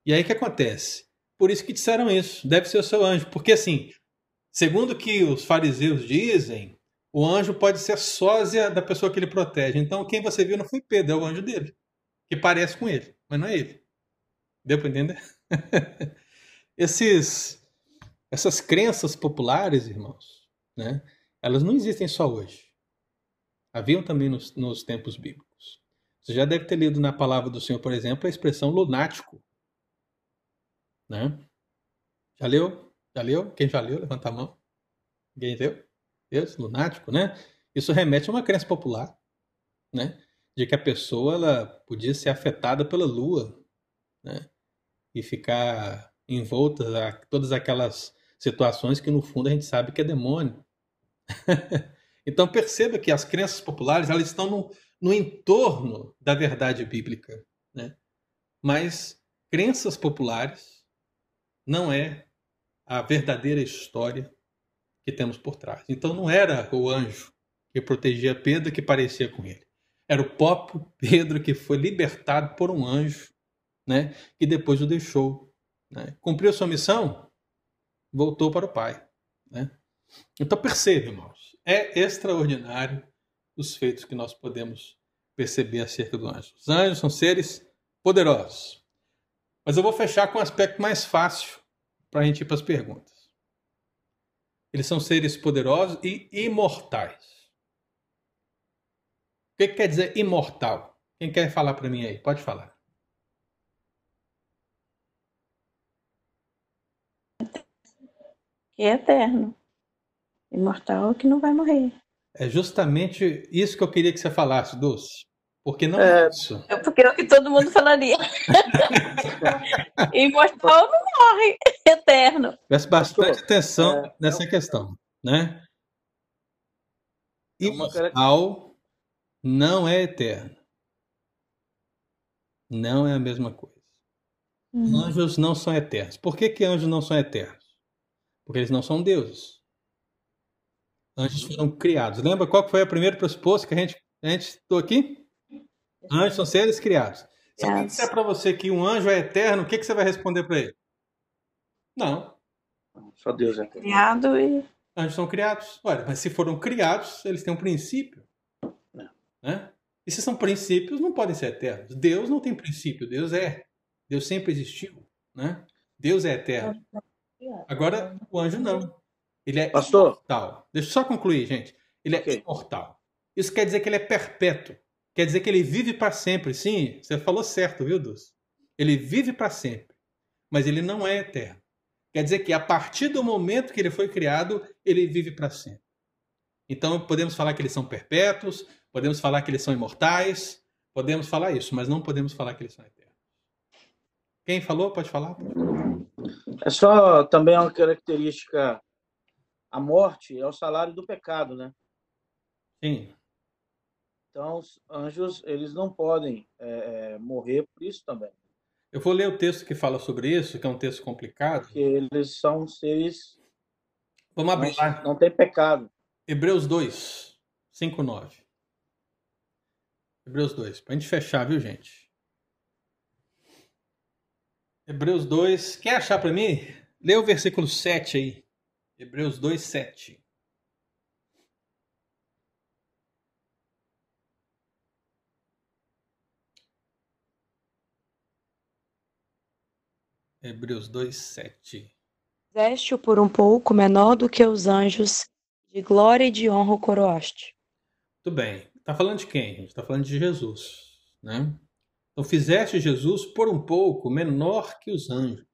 E aí o que acontece? Por isso que disseram isso, deve ser o seu anjo. Porque assim, segundo que os fariseus dizem, o anjo pode ser sósia da pessoa que ele protege. Então quem você viu não foi Pedro, é o anjo dele, que parece com ele, mas não é ele. Deu para entender? (laughs) Esses, essas crenças populares, irmãos, né, elas não existem só hoje. Haviam também nos, nos tempos bíblicos. Você já deve ter lido na palavra do Senhor, por exemplo, a expressão lunático. Né? Já leu? Já leu? Quem já leu? Levanta a mão. Ninguém leu? Deus, lunático, né? Isso remete a uma crença popular, né? De que a pessoa ela podia ser afetada pela lua, né? E ficar envolta a todas aquelas situações que no fundo a gente sabe que é demônio. (laughs) então perceba que as crenças populares elas estão no, no entorno da verdade bíblica. Né? Mas crenças populares não é a verdadeira história que temos por trás. Então não era o anjo que protegia Pedro que parecia com ele. Era o próprio Pedro que foi libertado por um anjo, né, que depois o deixou. Né? Cumpriu sua missão, voltou para o Pai. Né? Então perceba, irmãos, é extraordinário os feitos que nós podemos perceber acerca do anjo. Os anjos são seres poderosos. Mas eu vou fechar com um aspecto mais fácil para a gente ir para as perguntas. Eles são seres poderosos e imortais. O que, que quer dizer imortal? Quem quer falar para mim aí? Pode falar. Que é eterno. Imortal é que não vai morrer. É justamente isso que eu queria que você falasse, Dulce. Porque não é, é isso. É porque é o que todo mundo falaria. (laughs) Imortal não morre, eterno. Preste bastante atenção é, nessa questão, né? Imortal não é eterno. Não é a mesma coisa. Uhum. Anjos não são eternos. Por que, que anjos não são eternos? Porque eles não são deuses. Anjos foram criados. Lembra qual foi o primeiro pressuposto que a gente, a gente citou aqui? Anjos são seres criados. Se alguém disser para você que um anjo é eterno, o que, que você vai responder para ele? Não. Só Deus é criado e. Anjos são criados. Olha, mas se foram criados, eles têm um princípio. Não. Né? E se são princípios, não podem ser eternos. Deus não tem princípio, Deus é. Deus sempre existiu. Né? Deus é eterno. Agora, o anjo não. Ele é Pastor. imortal. Deixa eu só concluir, gente. Ele é okay. imortal. Isso quer dizer que ele é perpétuo. Quer dizer que ele vive para sempre. Sim, você falou certo, viu, Dulce? Ele vive para sempre, mas ele não é eterno. Quer dizer que a partir do momento que ele foi criado, ele vive para sempre. Então podemos falar que eles são perpétuos, podemos falar que eles são imortais, podemos falar isso, mas não podemos falar que eles são eternos. Quem falou? Pode falar? É só também uma característica. A morte é o salário do pecado, né? Sim. Então, os anjos, eles não podem é, é, morrer por isso também. Eu vou ler o texto que fala sobre isso, que é um texto complicado. Porque eles são seres. Vamos abrir lá. Não tem pecado. Hebreus 2, 5, 9. Hebreus 2, para a gente fechar, viu, gente? Hebreus 2, quer achar para mim? Lê o versículo 7 aí. Hebreus 2, 7. Hebreus 2, 7. Fizeste-o por um pouco menor do que os anjos, de glória e de honra o coroaste. Tudo bem. Está falando de quem? A gente está falando de Jesus. Né? Então, fizeste Jesus por um pouco menor que os anjos,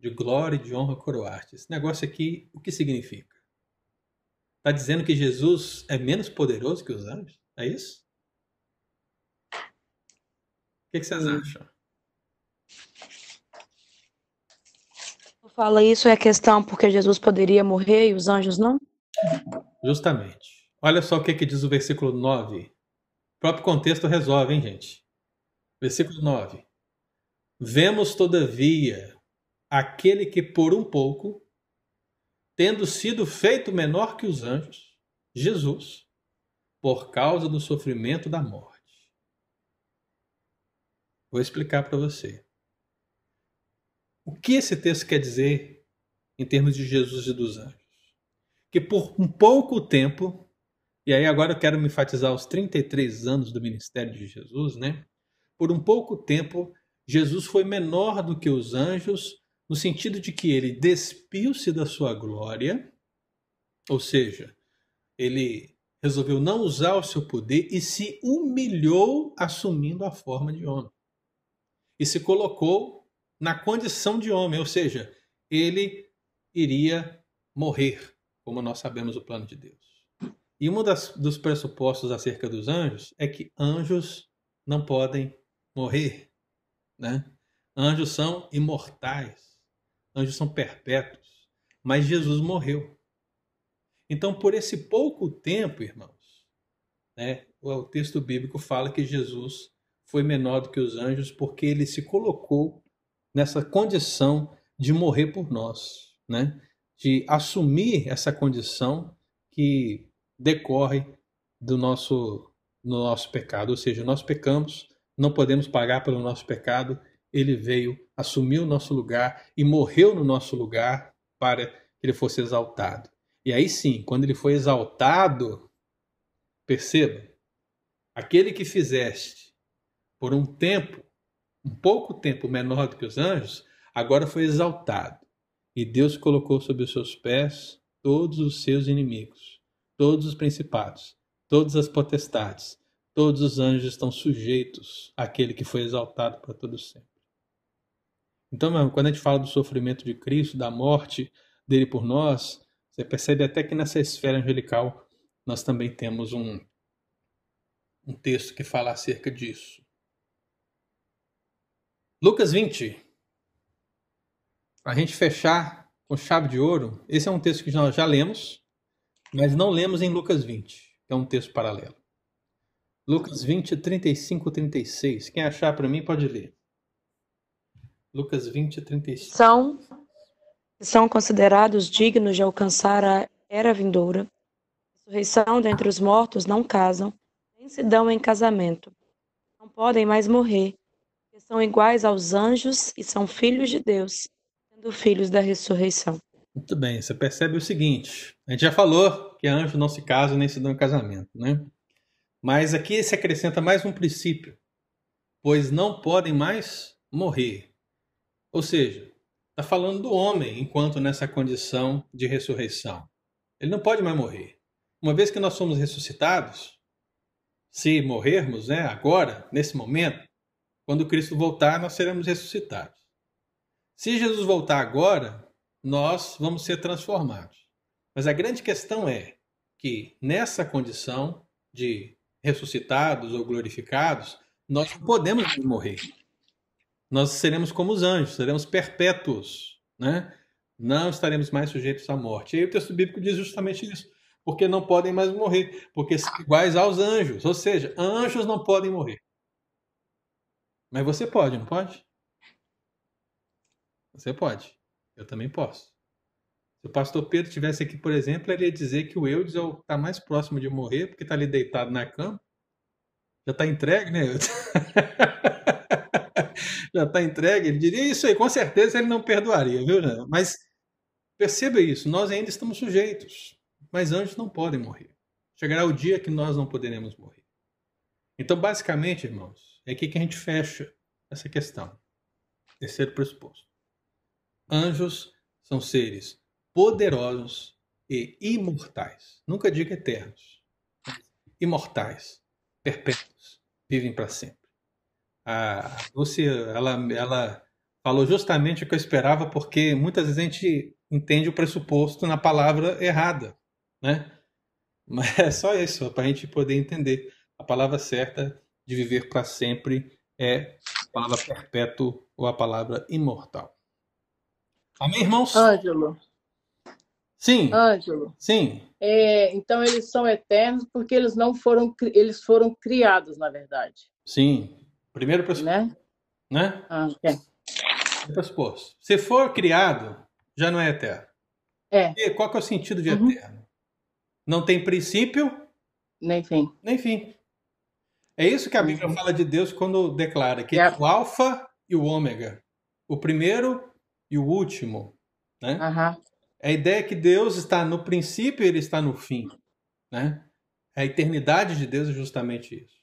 de glória e de honra coroaste. Esse negócio aqui, o que significa? Está dizendo que Jesus é menos poderoso que os anjos? É isso? O que, que vocês hum. acham? fala isso é questão porque Jesus poderia morrer e os anjos não? Justamente. Olha só o que, que diz o versículo 9. O próprio contexto resolve, hein, gente? Versículo 9. Vemos, todavia, aquele que por um pouco, tendo sido feito menor que os anjos, Jesus, por causa do sofrimento da morte. Vou explicar para você. O que esse texto quer dizer em termos de Jesus e dos anjos? Que por um pouco tempo, e aí agora eu quero me enfatizar os 33 anos do ministério de Jesus, né? Por um pouco tempo, Jesus foi menor do que os anjos, no sentido de que ele despiu-se da sua glória, ou seja, ele resolveu não usar o seu poder e se humilhou assumindo a forma de homem. E se colocou na condição de homem, ou seja, ele iria morrer, como nós sabemos o plano de Deus. E um dos pressupostos acerca dos anjos é que anjos não podem morrer, né? Anjos são imortais, anjos são perpétuos, mas Jesus morreu. Então, por esse pouco tempo, irmãos, né, o texto bíblico fala que Jesus foi menor do que os anjos porque ele se colocou nessa condição de morrer por nós, né? de assumir essa condição que decorre do nosso, do nosso pecado. Ou seja, nós pecamos, não podemos pagar pelo nosso pecado, ele veio, assumiu o nosso lugar e morreu no nosso lugar para que ele fosse exaltado. E aí sim, quando ele foi exaltado, perceba, aquele que fizeste por um tempo, um pouco tempo menor do que os anjos, agora foi exaltado. E Deus colocou sob os seus pés todos os seus inimigos, todos os principados, todas as potestades, todos os anjos estão sujeitos àquele que foi exaltado para todo sempre. Então, quando a gente fala do sofrimento de Cristo, da morte dele por nós, você percebe até que nessa esfera angelical nós também temos um, um texto que fala acerca disso. Lucas 20. Para a gente fechar com chave de ouro, esse é um texto que nós já lemos, mas não lemos em Lucas 20, que é um texto paralelo. Lucas 20, 35, 36. Quem achar para mim pode ler. Lucas 20, 35. São, são considerados dignos de alcançar a era vindoura. Ressurreição dentre os mortos não casam, nem se dão em casamento. Não podem mais morrer, porque são iguais aos anjos e são filhos de Deus, sendo filhos da ressurreição. Muito bem, você percebe o seguinte: a gente já falou que anjos não se casam nem se dão em casamento, né? Mas aqui se acrescenta mais um princípio, pois não podem mais morrer. Ou seja, está falando do homem enquanto nessa condição de ressurreição. Ele não pode mais morrer. Uma vez que nós somos ressuscitados, se morrermos né, agora, nesse momento, quando Cristo voltar, nós seremos ressuscitados. Se Jesus voltar agora, nós vamos ser transformados. Mas a grande questão é que nessa condição de ressuscitados ou glorificados, nós não podemos morrer nós seremos como os anjos, seremos perpétuos, né? Não estaremos mais sujeitos à morte. E aí o texto bíblico diz justamente isso, porque não podem mais morrer, porque são iguais aos anjos, ou seja, anjos não podem morrer. Mas você pode, não pode? Você pode. Eu também posso. Se o pastor Pedro tivesse aqui, por exemplo, ele ia dizer que o Eudes está é mais próximo de morrer, porque está ali deitado na cama. Já está entregue, né, (laughs) já está entregue, ele diria isso aí, com certeza ele não perdoaria, viu? Mas perceba isso, nós ainda estamos sujeitos, mas anjos não podem morrer. Chegará o dia que nós não poderemos morrer. Então, basicamente, irmãos, é aqui que a gente fecha essa questão. Terceiro pressuposto. Anjos são seres poderosos e imortais. Nunca diga eternos. Imortais, perpétuos, vivem para sempre a Lúcia, ela, ela falou justamente o que eu esperava, porque muitas vezes a gente entende o pressuposto na palavra errada, né? Mas é só isso, para a gente poder entender. A palavra certa de viver para sempre é a palavra perpétuo ou a palavra imortal. Amém, irmãos? Ângelo. Sim. Ângelo. Sim. É, então eles são eternos porque eles não foram eles foram criados, na verdade. Sim. Primeiro pressuposto. Né? né? Ah, okay. pressuposto. Se for criado, já não é eterno. É. E qual que é o sentido de uhum. eterno? Não tem princípio. Nem fim. Nem fim. É isso que a Bíblia uhum. fala de Deus quando declara que é o alfa e o ômega. O primeiro e o último. Né? Uhum. A ideia é que Deus está no princípio e ele está no fim. Né? A eternidade de Deus é justamente isso.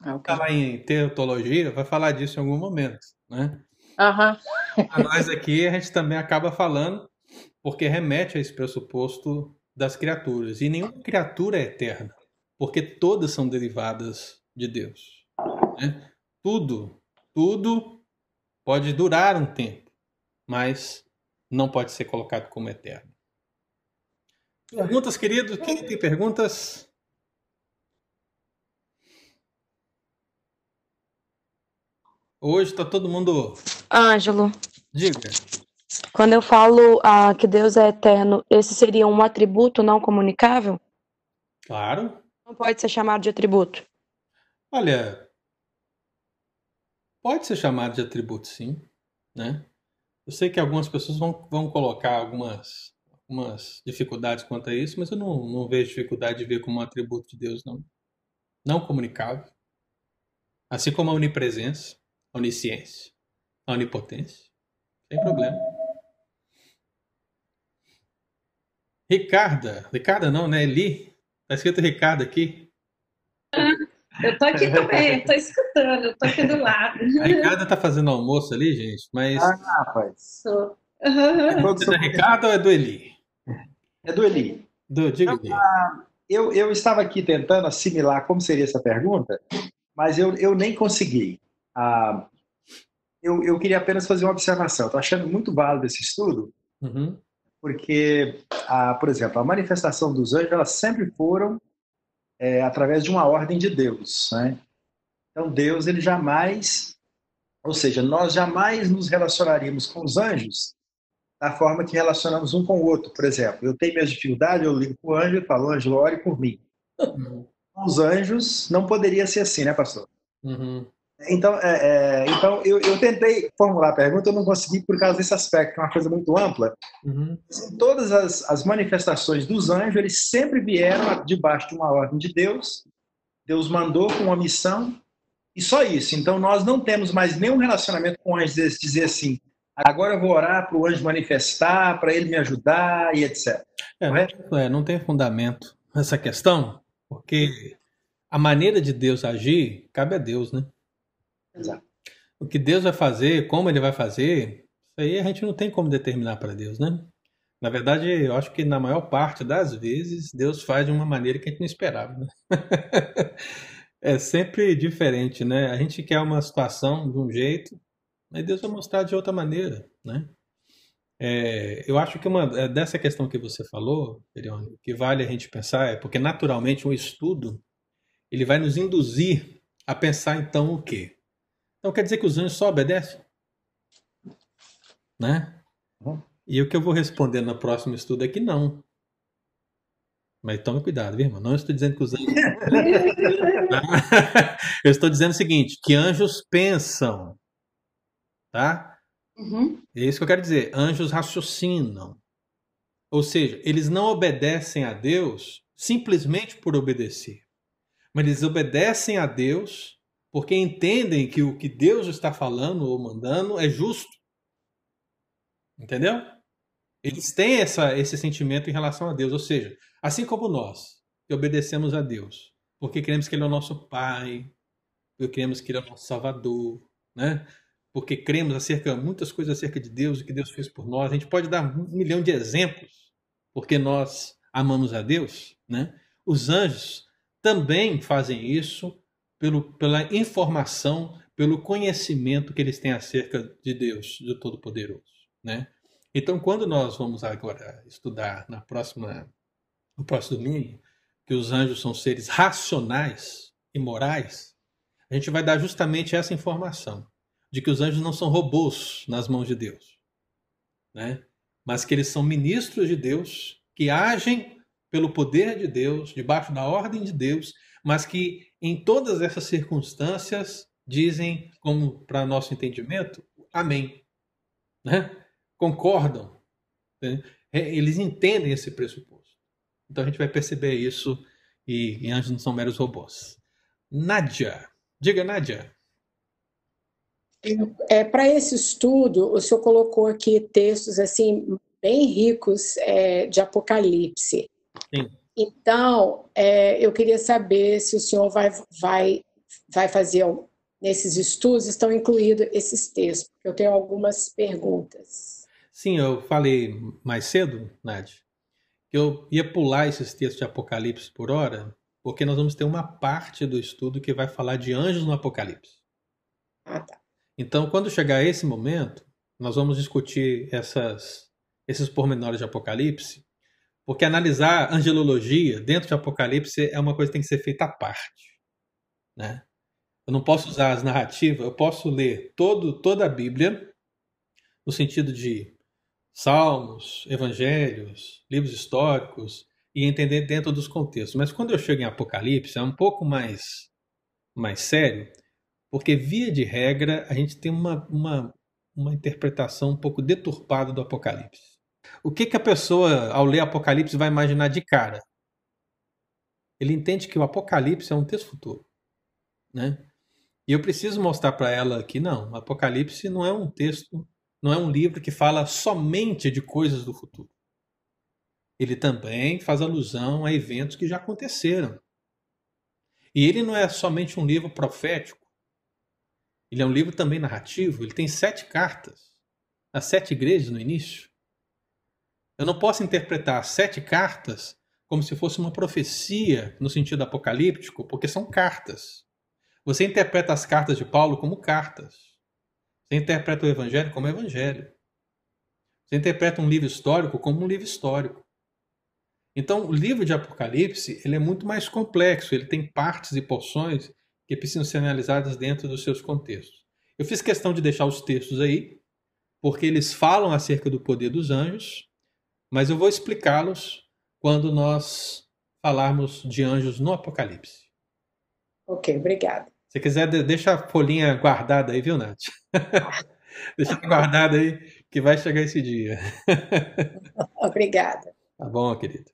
Ah, okay. falar em teotologia, vai falar disso em algum momento, né? Uhum. (laughs) a nós aqui a gente também acaba falando porque remete a esse pressuposto das criaturas. E nenhuma criatura é eterna, porque todas são derivadas de Deus. Né? Tudo, tudo pode durar um tempo, mas não pode ser colocado como eterno. Perguntas, querido? Quem tem perguntas? Hoje tá todo mundo. Ângelo. Diga. Quando eu falo ah, que Deus é eterno, esse seria um atributo não comunicável? Claro. Não pode ser chamado de atributo. Olha, pode ser chamado de atributo, sim, né? Eu sei que algumas pessoas vão, vão colocar algumas, algumas dificuldades quanto a isso, mas eu não, não vejo dificuldade de ver como um atributo de Deus, não. Não comunicável. Assim como a onipresença, a onisciência, a onipotência. Sem problema. Ricarda. Ricarda não, né? Eli. Tá escrito Ricardo aqui. Eu tô aqui também, tô escutando, eu tô aqui do lado. (laughs) A Ricarda tá fazendo almoço ali, gente, mas. Ah, rapaz. Sou. É do Ricardo ou é do Eli? É do Eli. Do, diga Eli. Ah, eu, eu estava aqui tentando assimilar como seria essa pergunta, mas eu, eu nem consegui. Ah, eu, eu queria apenas fazer uma observação. Estou achando muito válido esse estudo, uhum. porque, ah, por exemplo, a manifestação dos anjos, elas sempre foram é, através de uma ordem de Deus. Né? Então, Deus, ele jamais, ou seja, nós jamais nos relacionaríamos com os anjos da forma que relacionamos um com o outro. Por exemplo, eu tenho minhas dificuldades, eu ligo para o anjo e falo, anjo, ore por mim. Uhum. Os anjos, não poderia ser assim, né, pastor? Uhum. Então, é, é, então eu, eu, tentei formular a pergunta, eu não consegui por causa desse aspecto, que é uma coisa muito ampla. Uhum. Todas as, as, manifestações dos anjos, eles sempre vieram debaixo de uma ordem de Deus. Deus mandou com uma missão e só isso. Então, nós não temos mais nenhum relacionamento com anjos de dizer assim, agora eu vou orar para o anjo manifestar, para ele me ajudar e etc. É, não, é, não tem fundamento essa questão, porque a maneira de Deus agir cabe a Deus, né? Exato. O que Deus vai fazer, como ele vai fazer, isso aí a gente não tem como determinar para Deus, né? Na verdade, eu acho que na maior parte das vezes Deus faz de uma maneira que a gente não esperava, né? (laughs) é sempre diferente, né? A gente quer uma situação de um jeito, mas Deus vai mostrar de outra maneira, né? É, eu acho que uma é, dessa questão que você falou, Perione, que vale a gente pensar é porque naturalmente um estudo ele vai nos induzir a pensar então o quê? Então quer dizer que os anjos só obedecem? Né? Uhum. E o que eu vou responder no próximo estudo é que não. Mas tome cuidado, viu, irmão? Não estou dizendo que os anjos. (laughs) (laughs) eu estou dizendo o seguinte: que anjos pensam. Tá? Uhum. É isso que eu quero dizer. Anjos raciocinam. Ou seja, eles não obedecem a Deus simplesmente por obedecer. Mas eles obedecem a Deus porque entendem que o que Deus está falando ou mandando é justo. Entendeu? Eles têm essa, esse sentimento em relação a Deus, ou seja, assim como nós, que obedecemos a Deus, porque queremos que Ele é o nosso Pai, porque queremos que Ele é o nosso Salvador, né? porque cremos acerca muitas coisas acerca de Deus, o que Deus fez por nós. A gente pode dar um milhão de exemplos, porque nós amamos a Deus. Né? Os anjos também fazem isso pelo, pela informação, pelo conhecimento que eles têm acerca de Deus, do Todo-Poderoso, né? Então, quando nós vamos agora estudar na próxima, no próximo domingo, que os anjos são seres racionais e morais, a gente vai dar justamente essa informação de que os anjos não são robôs nas mãos de Deus, né? Mas que eles são ministros de Deus que agem pelo poder de Deus, debaixo da ordem de Deus, mas que em todas essas circunstâncias, dizem, como para nosso entendimento, amém. Né? Concordam. Né? É, eles entendem esse pressuposto. Então a gente vai perceber isso e, e anjos não são meros robôs. Nádia. Diga, Nádia. É, para esse estudo, o senhor colocou aqui textos assim bem ricos é, de Apocalipse. Sim. Então, é, eu queria saber se o senhor vai, vai, vai fazer, nesses estudos, estão incluídos esses textos, porque eu tenho algumas perguntas. Sim, eu falei mais cedo, Nádia, que eu ia pular esses textos de Apocalipse por hora, porque nós vamos ter uma parte do estudo que vai falar de anjos no Apocalipse. Ah, tá. Então, quando chegar esse momento, nós vamos discutir essas, esses pormenores de Apocalipse porque analisar angelologia dentro de Apocalipse é uma coisa que tem que ser feita à parte. Né? Eu não posso usar as narrativas, eu posso ler todo, toda a Bíblia, no sentido de salmos, evangelhos, livros históricos e entender dentro dos contextos. Mas quando eu chego em Apocalipse, é um pouco mais, mais sério, porque, via de regra, a gente tem uma, uma, uma interpretação um pouco deturpada do Apocalipse. O que, que a pessoa, ao ler Apocalipse, vai imaginar de cara? Ele entende que o Apocalipse é um texto futuro. Né? E eu preciso mostrar para ela que não, Apocalipse não é um texto, não é um livro que fala somente de coisas do futuro. Ele também faz alusão a eventos que já aconteceram. E ele não é somente um livro profético. Ele é um livro também narrativo. Ele tem sete cartas. As sete igrejas no início. Eu não posso interpretar sete cartas como se fosse uma profecia no sentido apocalíptico, porque são cartas. Você interpreta as cartas de Paulo como cartas. Você interpreta o Evangelho como Evangelho. Você interpreta um livro histórico como um livro histórico. Então, o livro de Apocalipse ele é muito mais complexo. Ele tem partes e porções que precisam ser analisadas dentro dos seus contextos. Eu fiz questão de deixar os textos aí, porque eles falam acerca do poder dos anjos, mas eu vou explicá-los quando nós falarmos de anjos no Apocalipse. Ok, obrigada. Se quiser, deixa a folhinha guardada aí, viu, Nath? (laughs) deixa guardada aí, que vai chegar esse dia. (laughs) Obrigada. Tá bom, querido.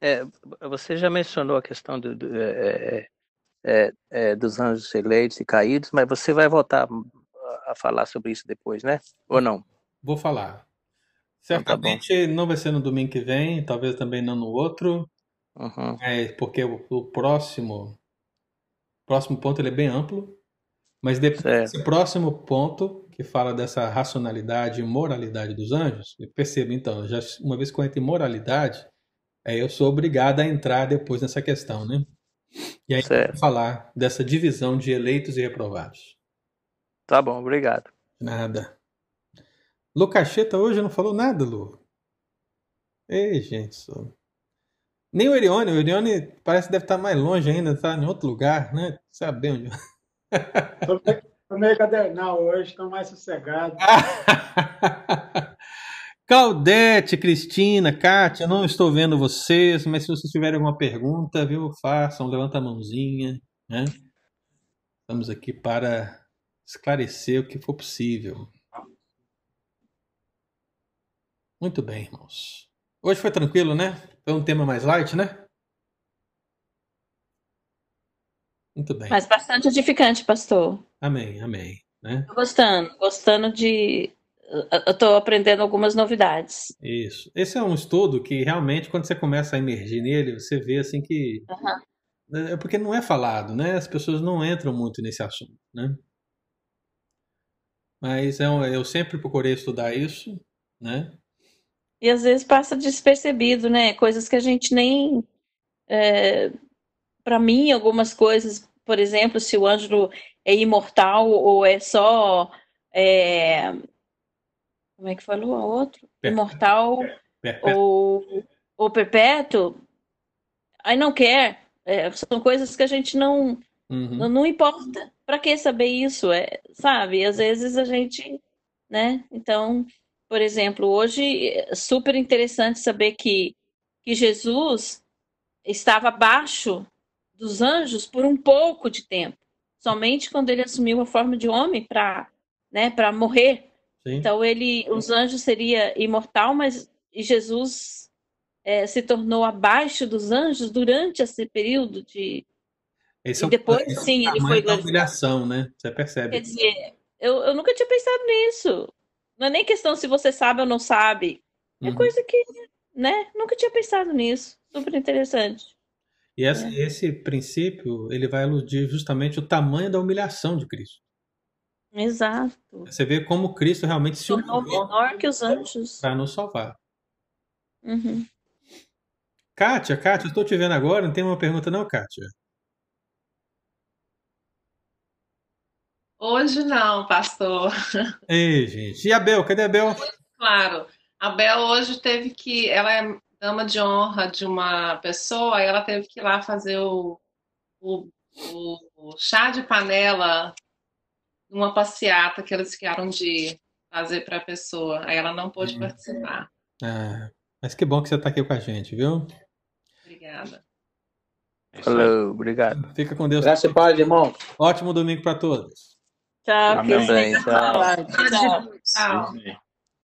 É, você já mencionou a questão do, do, é, é, é, dos anjos eleitos e caídos, mas você vai voltar a falar sobre isso depois, né? Ou não? Vou falar. Certamente tá não vai ser no domingo que vem, talvez também não no outro. Uhum. É, porque o, o próximo próximo ponto ele é bem amplo, mas depois desse próximo ponto, que fala dessa racionalidade e moralidade dos anjos, perceba então, já uma vez que eu entro em moralidade, é, eu sou obrigado a entrar depois nessa questão, né? E aí falar dessa divisão de eleitos e reprovados. Tá bom, obrigado. Nada. Lu Cacheta hoje não falou nada, Lu. Ei, gente. Só... Nem o Erione, o Erione parece que deve estar mais longe ainda, está em outro lugar, né? Sabe onde. Estou meio cadernal hoje, estou mais sossegado. (laughs) Claudete, Cristina, Kátia, não estou vendo vocês, mas se vocês tiverem alguma pergunta, viu, façam, levanta a mãozinha, né? Estamos aqui para esclarecer o que for possível. Muito bem, irmãos. Hoje foi tranquilo, né? Foi um tema mais light, né? Muito bem. Mas bastante edificante, pastor. Amém, amém. Né? Tô gostando, gostando de. Eu estou aprendendo algumas novidades. Isso. Esse é um estudo que realmente, quando você começa a emergir nele, você vê assim que. Uhum. É porque não é falado, né? As pessoas não entram muito nesse assunto, né? Mas eu, é eu sempre procurei estudar isso, né? E às vezes passa despercebido, né? Coisas que a gente nem. É, para mim, algumas coisas, por exemplo, se o anjo é imortal ou é só. É, como é que falou a outro? Imortal perpétuo. Ou, ou perpétuo. Aí não quer. É, são coisas que a gente não. Uhum. Não, não importa. Para que saber isso? É, sabe? Às vezes a gente. Né? Então, por exemplo, hoje é super interessante saber que, que Jesus estava abaixo dos anjos por um pouco de tempo, somente quando ele assumiu a forma de homem para né, para morrer. Sim. Então ele, os anjos seria imortal, mas Jesus é, se tornou abaixo dos anjos durante esse período de esse e depois, é sim, ele foi da humilhação, né? Você percebe? Quer dizer, eu, eu nunca tinha pensado nisso. Não é nem questão se você sabe ou não sabe. É uhum. coisa que, né? Nunca tinha pensado nisso. Super interessante. E esse, é. esse princípio, ele vai aludir justamente o tamanho da humilhação de Cristo. Exato. Você vê como Cristo realmente se humilhou menor que os anjos para nos salvar. Uhum. Kátia, Kátia, estou te vendo agora, não tem uma pergunta não, Kátia? Hoje não, pastor. (laughs) Ei, gente. E a Bel? Cadê a Bel? Claro. A Bel hoje teve que. Ela é dama de honra de uma pessoa, e ela teve que ir lá fazer o, o, o, chá de panela numa passeata que eles ficaram de fazer para a pessoa. Aí ela não pôde Hum. participar. Ah, mas que bom que você está aqui com a gente, viu? Obrigada. Falou, obrigado. Fica com Deus. Graça e paz, irmão. Ótimo domingo para todos. Tchau, Amém. Tchau. Tchau. Tchau. Sim.